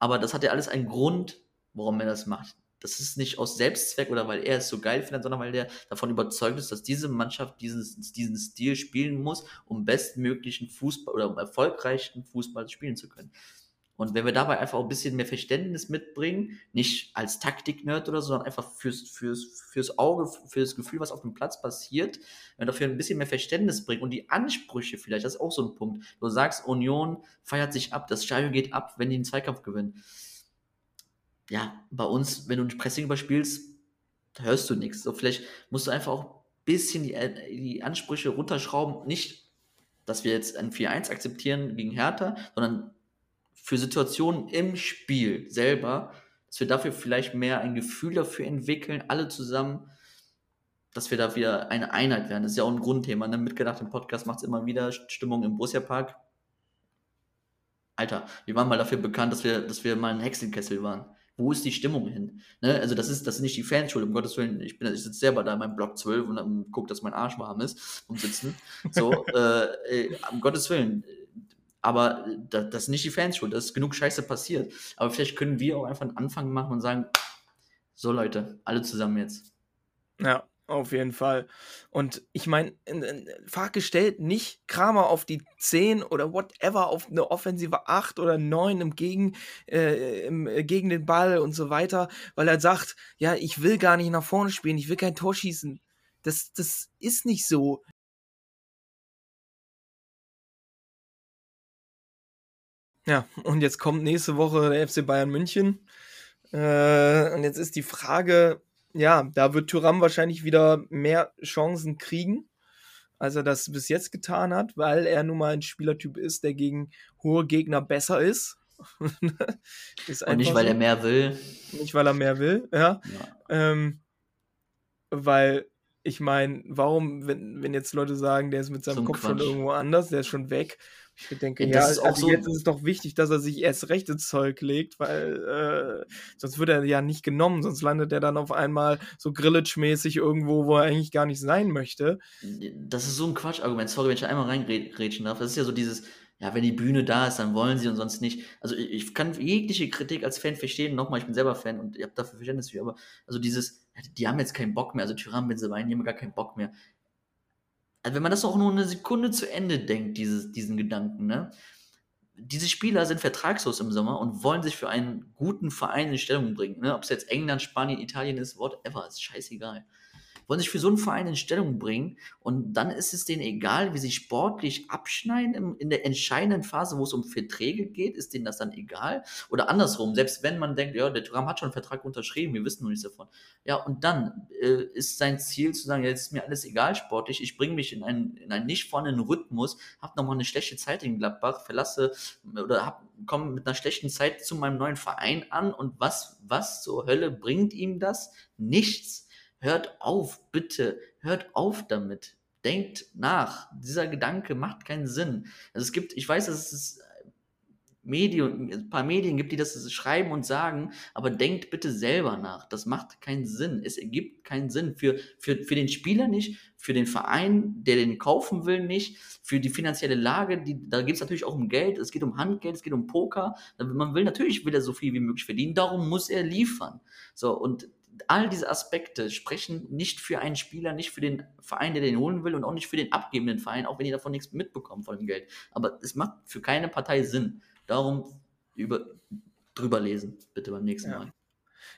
Aber das hat ja alles einen Grund, warum er das macht das ist nicht aus Selbstzweck oder weil er es so geil findet, sondern weil der davon überzeugt ist, dass diese Mannschaft diesen, diesen Stil spielen muss, um bestmöglichen Fußball oder um erfolgreichen Fußball spielen zu können. Und wenn wir dabei einfach ein bisschen mehr Verständnis mitbringen, nicht als Taktik-Nerd oder so, sondern einfach fürs, fürs, fürs Auge, für das Gefühl, was auf dem Platz passiert, wenn wir dafür ein bisschen mehr Verständnis bringen und die Ansprüche vielleicht, das ist auch so ein Punkt. Du sagst, Union feiert sich ab, das Stadion geht ab, wenn die einen Zweikampf gewinnen ja, bei uns, wenn du ein Pressing überspielst, hörst du nichts. So, vielleicht musst du einfach auch ein bisschen die, äh, die Ansprüche runterschrauben. Nicht, dass wir jetzt ein 4-1 akzeptieren gegen Hertha, sondern für Situationen im Spiel selber, dass wir dafür vielleicht mehr ein Gefühl dafür entwickeln, alle zusammen, dass wir da wieder eine Einheit werden. Das ist ja auch ein Grundthema. Ne? Mitgedacht im Podcast macht es immer wieder Stimmung im Borussia Park. Alter, wir waren mal dafür bekannt, dass wir, dass wir mal ein Hexenkessel waren. Wo ist die Stimmung hin? Ne? Also das ist, das ist nicht die Fanschule, um Gottes Willen. Ich, bin, ich sitze selber da in meinem Block 12 und dann gucke, dass mein Arsch warm ist und sitzen. So, äh, äh, um Gottes Willen. Aber das, das ist nicht die Fanschule, da ist genug Scheiße passiert. Aber vielleicht können wir auch einfach einen Anfang machen und sagen, so Leute, alle zusammen jetzt. Ja, auf jeden Fall. Und ich meine, Frage gestellt, nicht Kramer auf die 10 oder whatever, auf eine offensive 8 oder 9 im Gegen, äh, im, äh, gegen den Ball und so weiter, weil er sagt, ja, ich will gar nicht nach vorne spielen, ich will kein Tor schießen. Das, das ist nicht so. Ja, und jetzt kommt nächste Woche der FC Bayern München. Äh, und jetzt ist die Frage, ja, da wird Thuram wahrscheinlich wieder mehr Chancen kriegen, als er das bis jetzt getan hat, weil er nun mal ein Spielertyp ist, der gegen hohe Gegner besser ist. ist Und nicht, weil so. er mehr will. Nicht, weil er mehr will, ja. ja. Ähm, weil ich meine, warum, wenn, wenn jetzt Leute sagen, der ist mit seinem Zum Kopf Quatsch. schon irgendwo anders, der ist schon weg, ich denke, ja, ja ist also so jetzt ist es doch wichtig, dass er sich erst recht ins Zeug legt, weil äh, sonst wird er ja nicht genommen, sonst landet er dann auf einmal so Grillage-mäßig irgendwo, wo er eigentlich gar nicht sein möchte. Das ist so ein Quatschargument. Sorry, wenn ich einmal reingrätschen darf. Das ist ja so dieses, ja, wenn die Bühne da ist, dann wollen sie und sonst nicht. Also ich, ich kann jegliche Kritik als Fan verstehen. Nochmal, ich bin selber Fan und ich habe dafür Verständnis für, aber also dieses, die haben jetzt keinen Bock mehr, also Tyrann, wenn sie weinen, die haben gar keinen Bock mehr also wenn man das auch nur eine Sekunde zu Ende denkt, dieses, diesen Gedanken, ne? Diese Spieler sind vertragslos im Sommer und wollen sich für einen guten Verein in Stellung bringen. Ne? Ob es jetzt England, Spanien, Italien ist, whatever, ist scheißegal wollen sich für so einen Verein in Stellung bringen und dann ist es denen egal, wie sie sportlich abschneiden im, in der entscheidenden Phase, wo es um Verträge geht, ist denen das dann egal? Oder andersrum, selbst wenn man denkt, ja, der Thuram hat schon einen Vertrag unterschrieben, wir wissen noch nichts davon. Ja, und dann äh, ist sein Ziel zu sagen, jetzt ist mir alles egal sportlich, ich bringe mich in einen, in einen nicht vorhandenen Rhythmus, habe nochmal eine schlechte Zeit in Gladbach, verlasse oder komme mit einer schlechten Zeit zu meinem neuen Verein an und was, was zur Hölle bringt ihm das? Nichts Hört auf, bitte, hört auf damit. Denkt nach. Dieser Gedanke macht keinen Sinn. Also es gibt, ich weiß, dass es Medien, ein paar Medien gibt, die das schreiben und sagen, aber denkt bitte selber nach. Das macht keinen Sinn. Es ergibt keinen Sinn. Für, für, für den Spieler nicht, für den Verein, der den kaufen will, nicht, für die finanzielle Lage, die, da geht es natürlich auch um Geld, es geht um Handgeld, es geht um Poker. Man will natürlich will er so viel wie möglich verdienen, darum muss er liefern. So, und all diese Aspekte sprechen nicht für einen Spieler, nicht für den Verein, der den holen will und auch nicht für den abgebenden Verein, auch wenn die davon nichts mitbekommen von dem Geld. Aber es macht für keine Partei Sinn. Darum über, drüber lesen, bitte beim nächsten ja. Mal.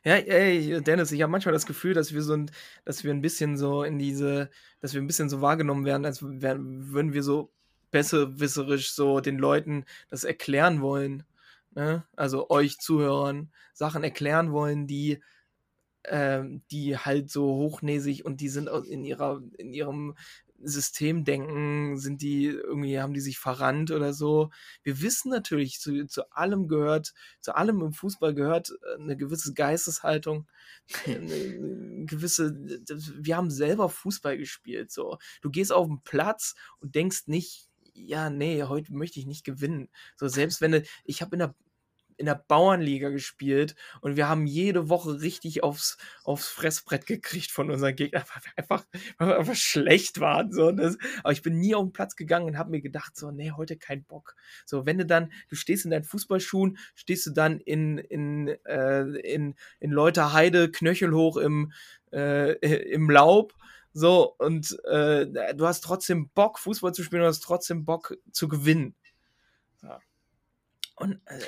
Ja, ey, Dennis, ich habe manchmal das Gefühl, dass wir so ein, dass wir ein bisschen so in diese, dass wir ein bisschen so wahrgenommen werden, als würden wir so besserwisserisch so den Leuten das erklären wollen. Ne? Also euch Zuhörern Sachen erklären wollen, die ähm, die halt so hochnäsig und die sind in ihrer, in ihrem Systemdenken sind die irgendwie, haben die sich verrannt oder so. Wir wissen natürlich, zu, zu allem gehört, zu allem im Fußball gehört äh, eine gewisse Geisteshaltung, eine gewisse, wir haben selber Fußball gespielt, so. Du gehst auf den Platz und denkst nicht, ja, nee, heute möchte ich nicht gewinnen. So, selbst wenn ich habe in der, in der Bauernliga gespielt und wir haben jede Woche richtig aufs, aufs Fressbrett gekriegt von unseren Gegnern, weil wir einfach, weil wir einfach schlecht waren. So. Das, aber ich bin nie auf den Platz gegangen und habe mir gedacht, so, nee, heute kein Bock. So, wenn du dann, du stehst in deinen Fußballschuhen, stehst du dann in, in, äh, in, in Leuterheide, knöchelhoch im, äh, im Laub so, und äh, du hast trotzdem Bock, Fußball zu spielen, du hast trotzdem Bock zu gewinnen. Und äh,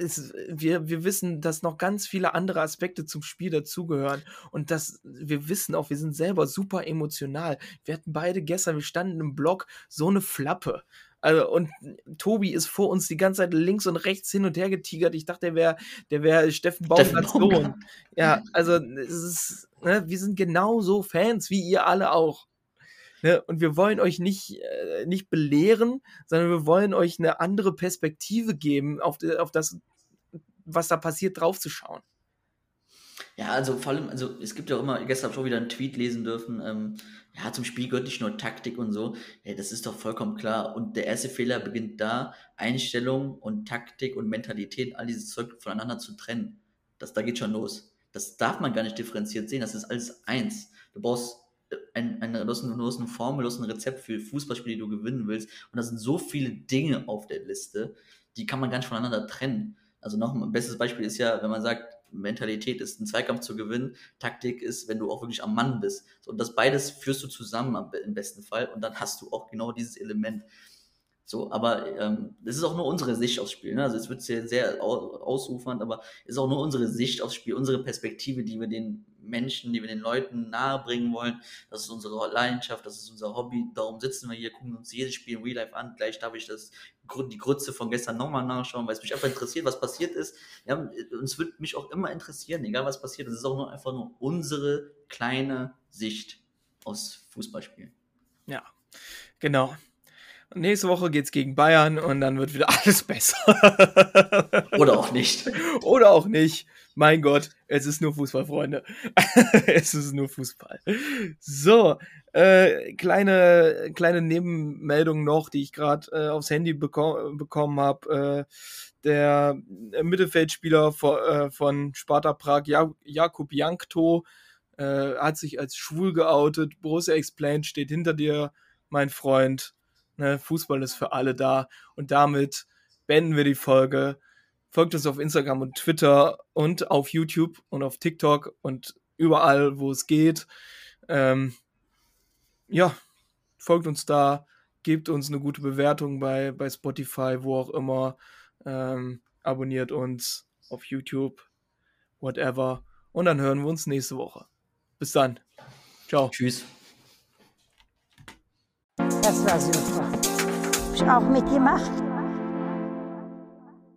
es, wir, wir wissen, dass noch ganz viele andere Aspekte zum Spiel dazugehören und dass wir wissen auch, wir sind selber super emotional. Wir hatten beide gestern, wir standen im Block, so eine Flappe. Also, und Tobi ist vor uns die ganze Zeit links und rechts hin und her getigert. Ich dachte, der wäre der wär Steffen Baumgarts Sohn. Ja, also es ist, ne, wir sind genauso Fans wie ihr alle auch. Ne? Und wir wollen euch nicht, äh, nicht belehren, sondern wir wollen euch eine andere Perspektive geben, auf, auf das, was da passiert, draufzuschauen. Ja, also vor allem, also es gibt ja auch immer, gestern habe ich auch wieder einen Tweet lesen dürfen, ähm, ja, zum Spiel gehört nicht nur Taktik und so. Ja, das ist doch vollkommen klar. Und der erste Fehler beginnt da, Einstellung und Taktik und Mentalität, all dieses Zeug voneinander zu trennen. Das, da geht schon los. Das darf man gar nicht differenziert sehen. Das ist alles eins. Du brauchst ein, eine, du hast Formel, ein Rezept für Fußballspiele, die du gewinnen willst. Und da sind so viele Dinge auf der Liste, die kann man gar nicht voneinander trennen. Also noch ein bestes Beispiel ist ja, wenn man sagt, Mentalität ist, einen Zweikampf zu gewinnen. Taktik ist, wenn du auch wirklich am Mann bist. So, und das beides führst du zusammen im besten Fall und dann hast du auch genau dieses Element. So, aber ähm, das ist auch nur unsere Sicht aufs Spiel. Ne? Also es wird sehr, sehr ausufernd, aber es ist auch nur unsere Sicht aufs Spiel, unsere Perspektive, die wir den Menschen, die wir den Leuten nahebringen wollen. Das ist unsere Leidenschaft, das ist unser Hobby. Darum sitzen wir hier, gucken uns jedes Spiel in Real Life an. Gleich darf ich das, die Grütze von gestern nochmal nachschauen, weil es mich einfach interessiert, was passiert ist. Ja, und es wird mich auch immer interessieren, egal was passiert. Es ist auch nur einfach nur unsere kleine Sicht aus Fußballspielen. Ja, genau. Nächste Woche geht's gegen Bayern und dann wird wieder alles besser. Oder auch nicht. Oder auch nicht. Mein Gott, es ist nur Fußball, Freunde. es ist nur Fußball. So, äh, kleine, kleine Nebenmeldung noch, die ich gerade äh, aufs Handy beko bekommen habe. Äh, der Mittelfeldspieler von, äh, von Sparta Prag, ja Jakub Jankto, äh, hat sich als schwul geoutet. Borussia Explained steht hinter dir, mein Freund. Ne, Fußball ist für alle da. Und damit beenden wir die Folge. Folgt uns auf Instagram und Twitter und auf YouTube und auf TikTok und überall, wo es geht. Ähm, ja, folgt uns da, gebt uns eine gute Bewertung bei, bei Spotify, wo auch immer. Ähm, abonniert uns auf YouTube, whatever. Und dann hören wir uns nächste Woche. Bis dann. Ciao. Tschüss. Das war super. Hab ich auch mitgemacht.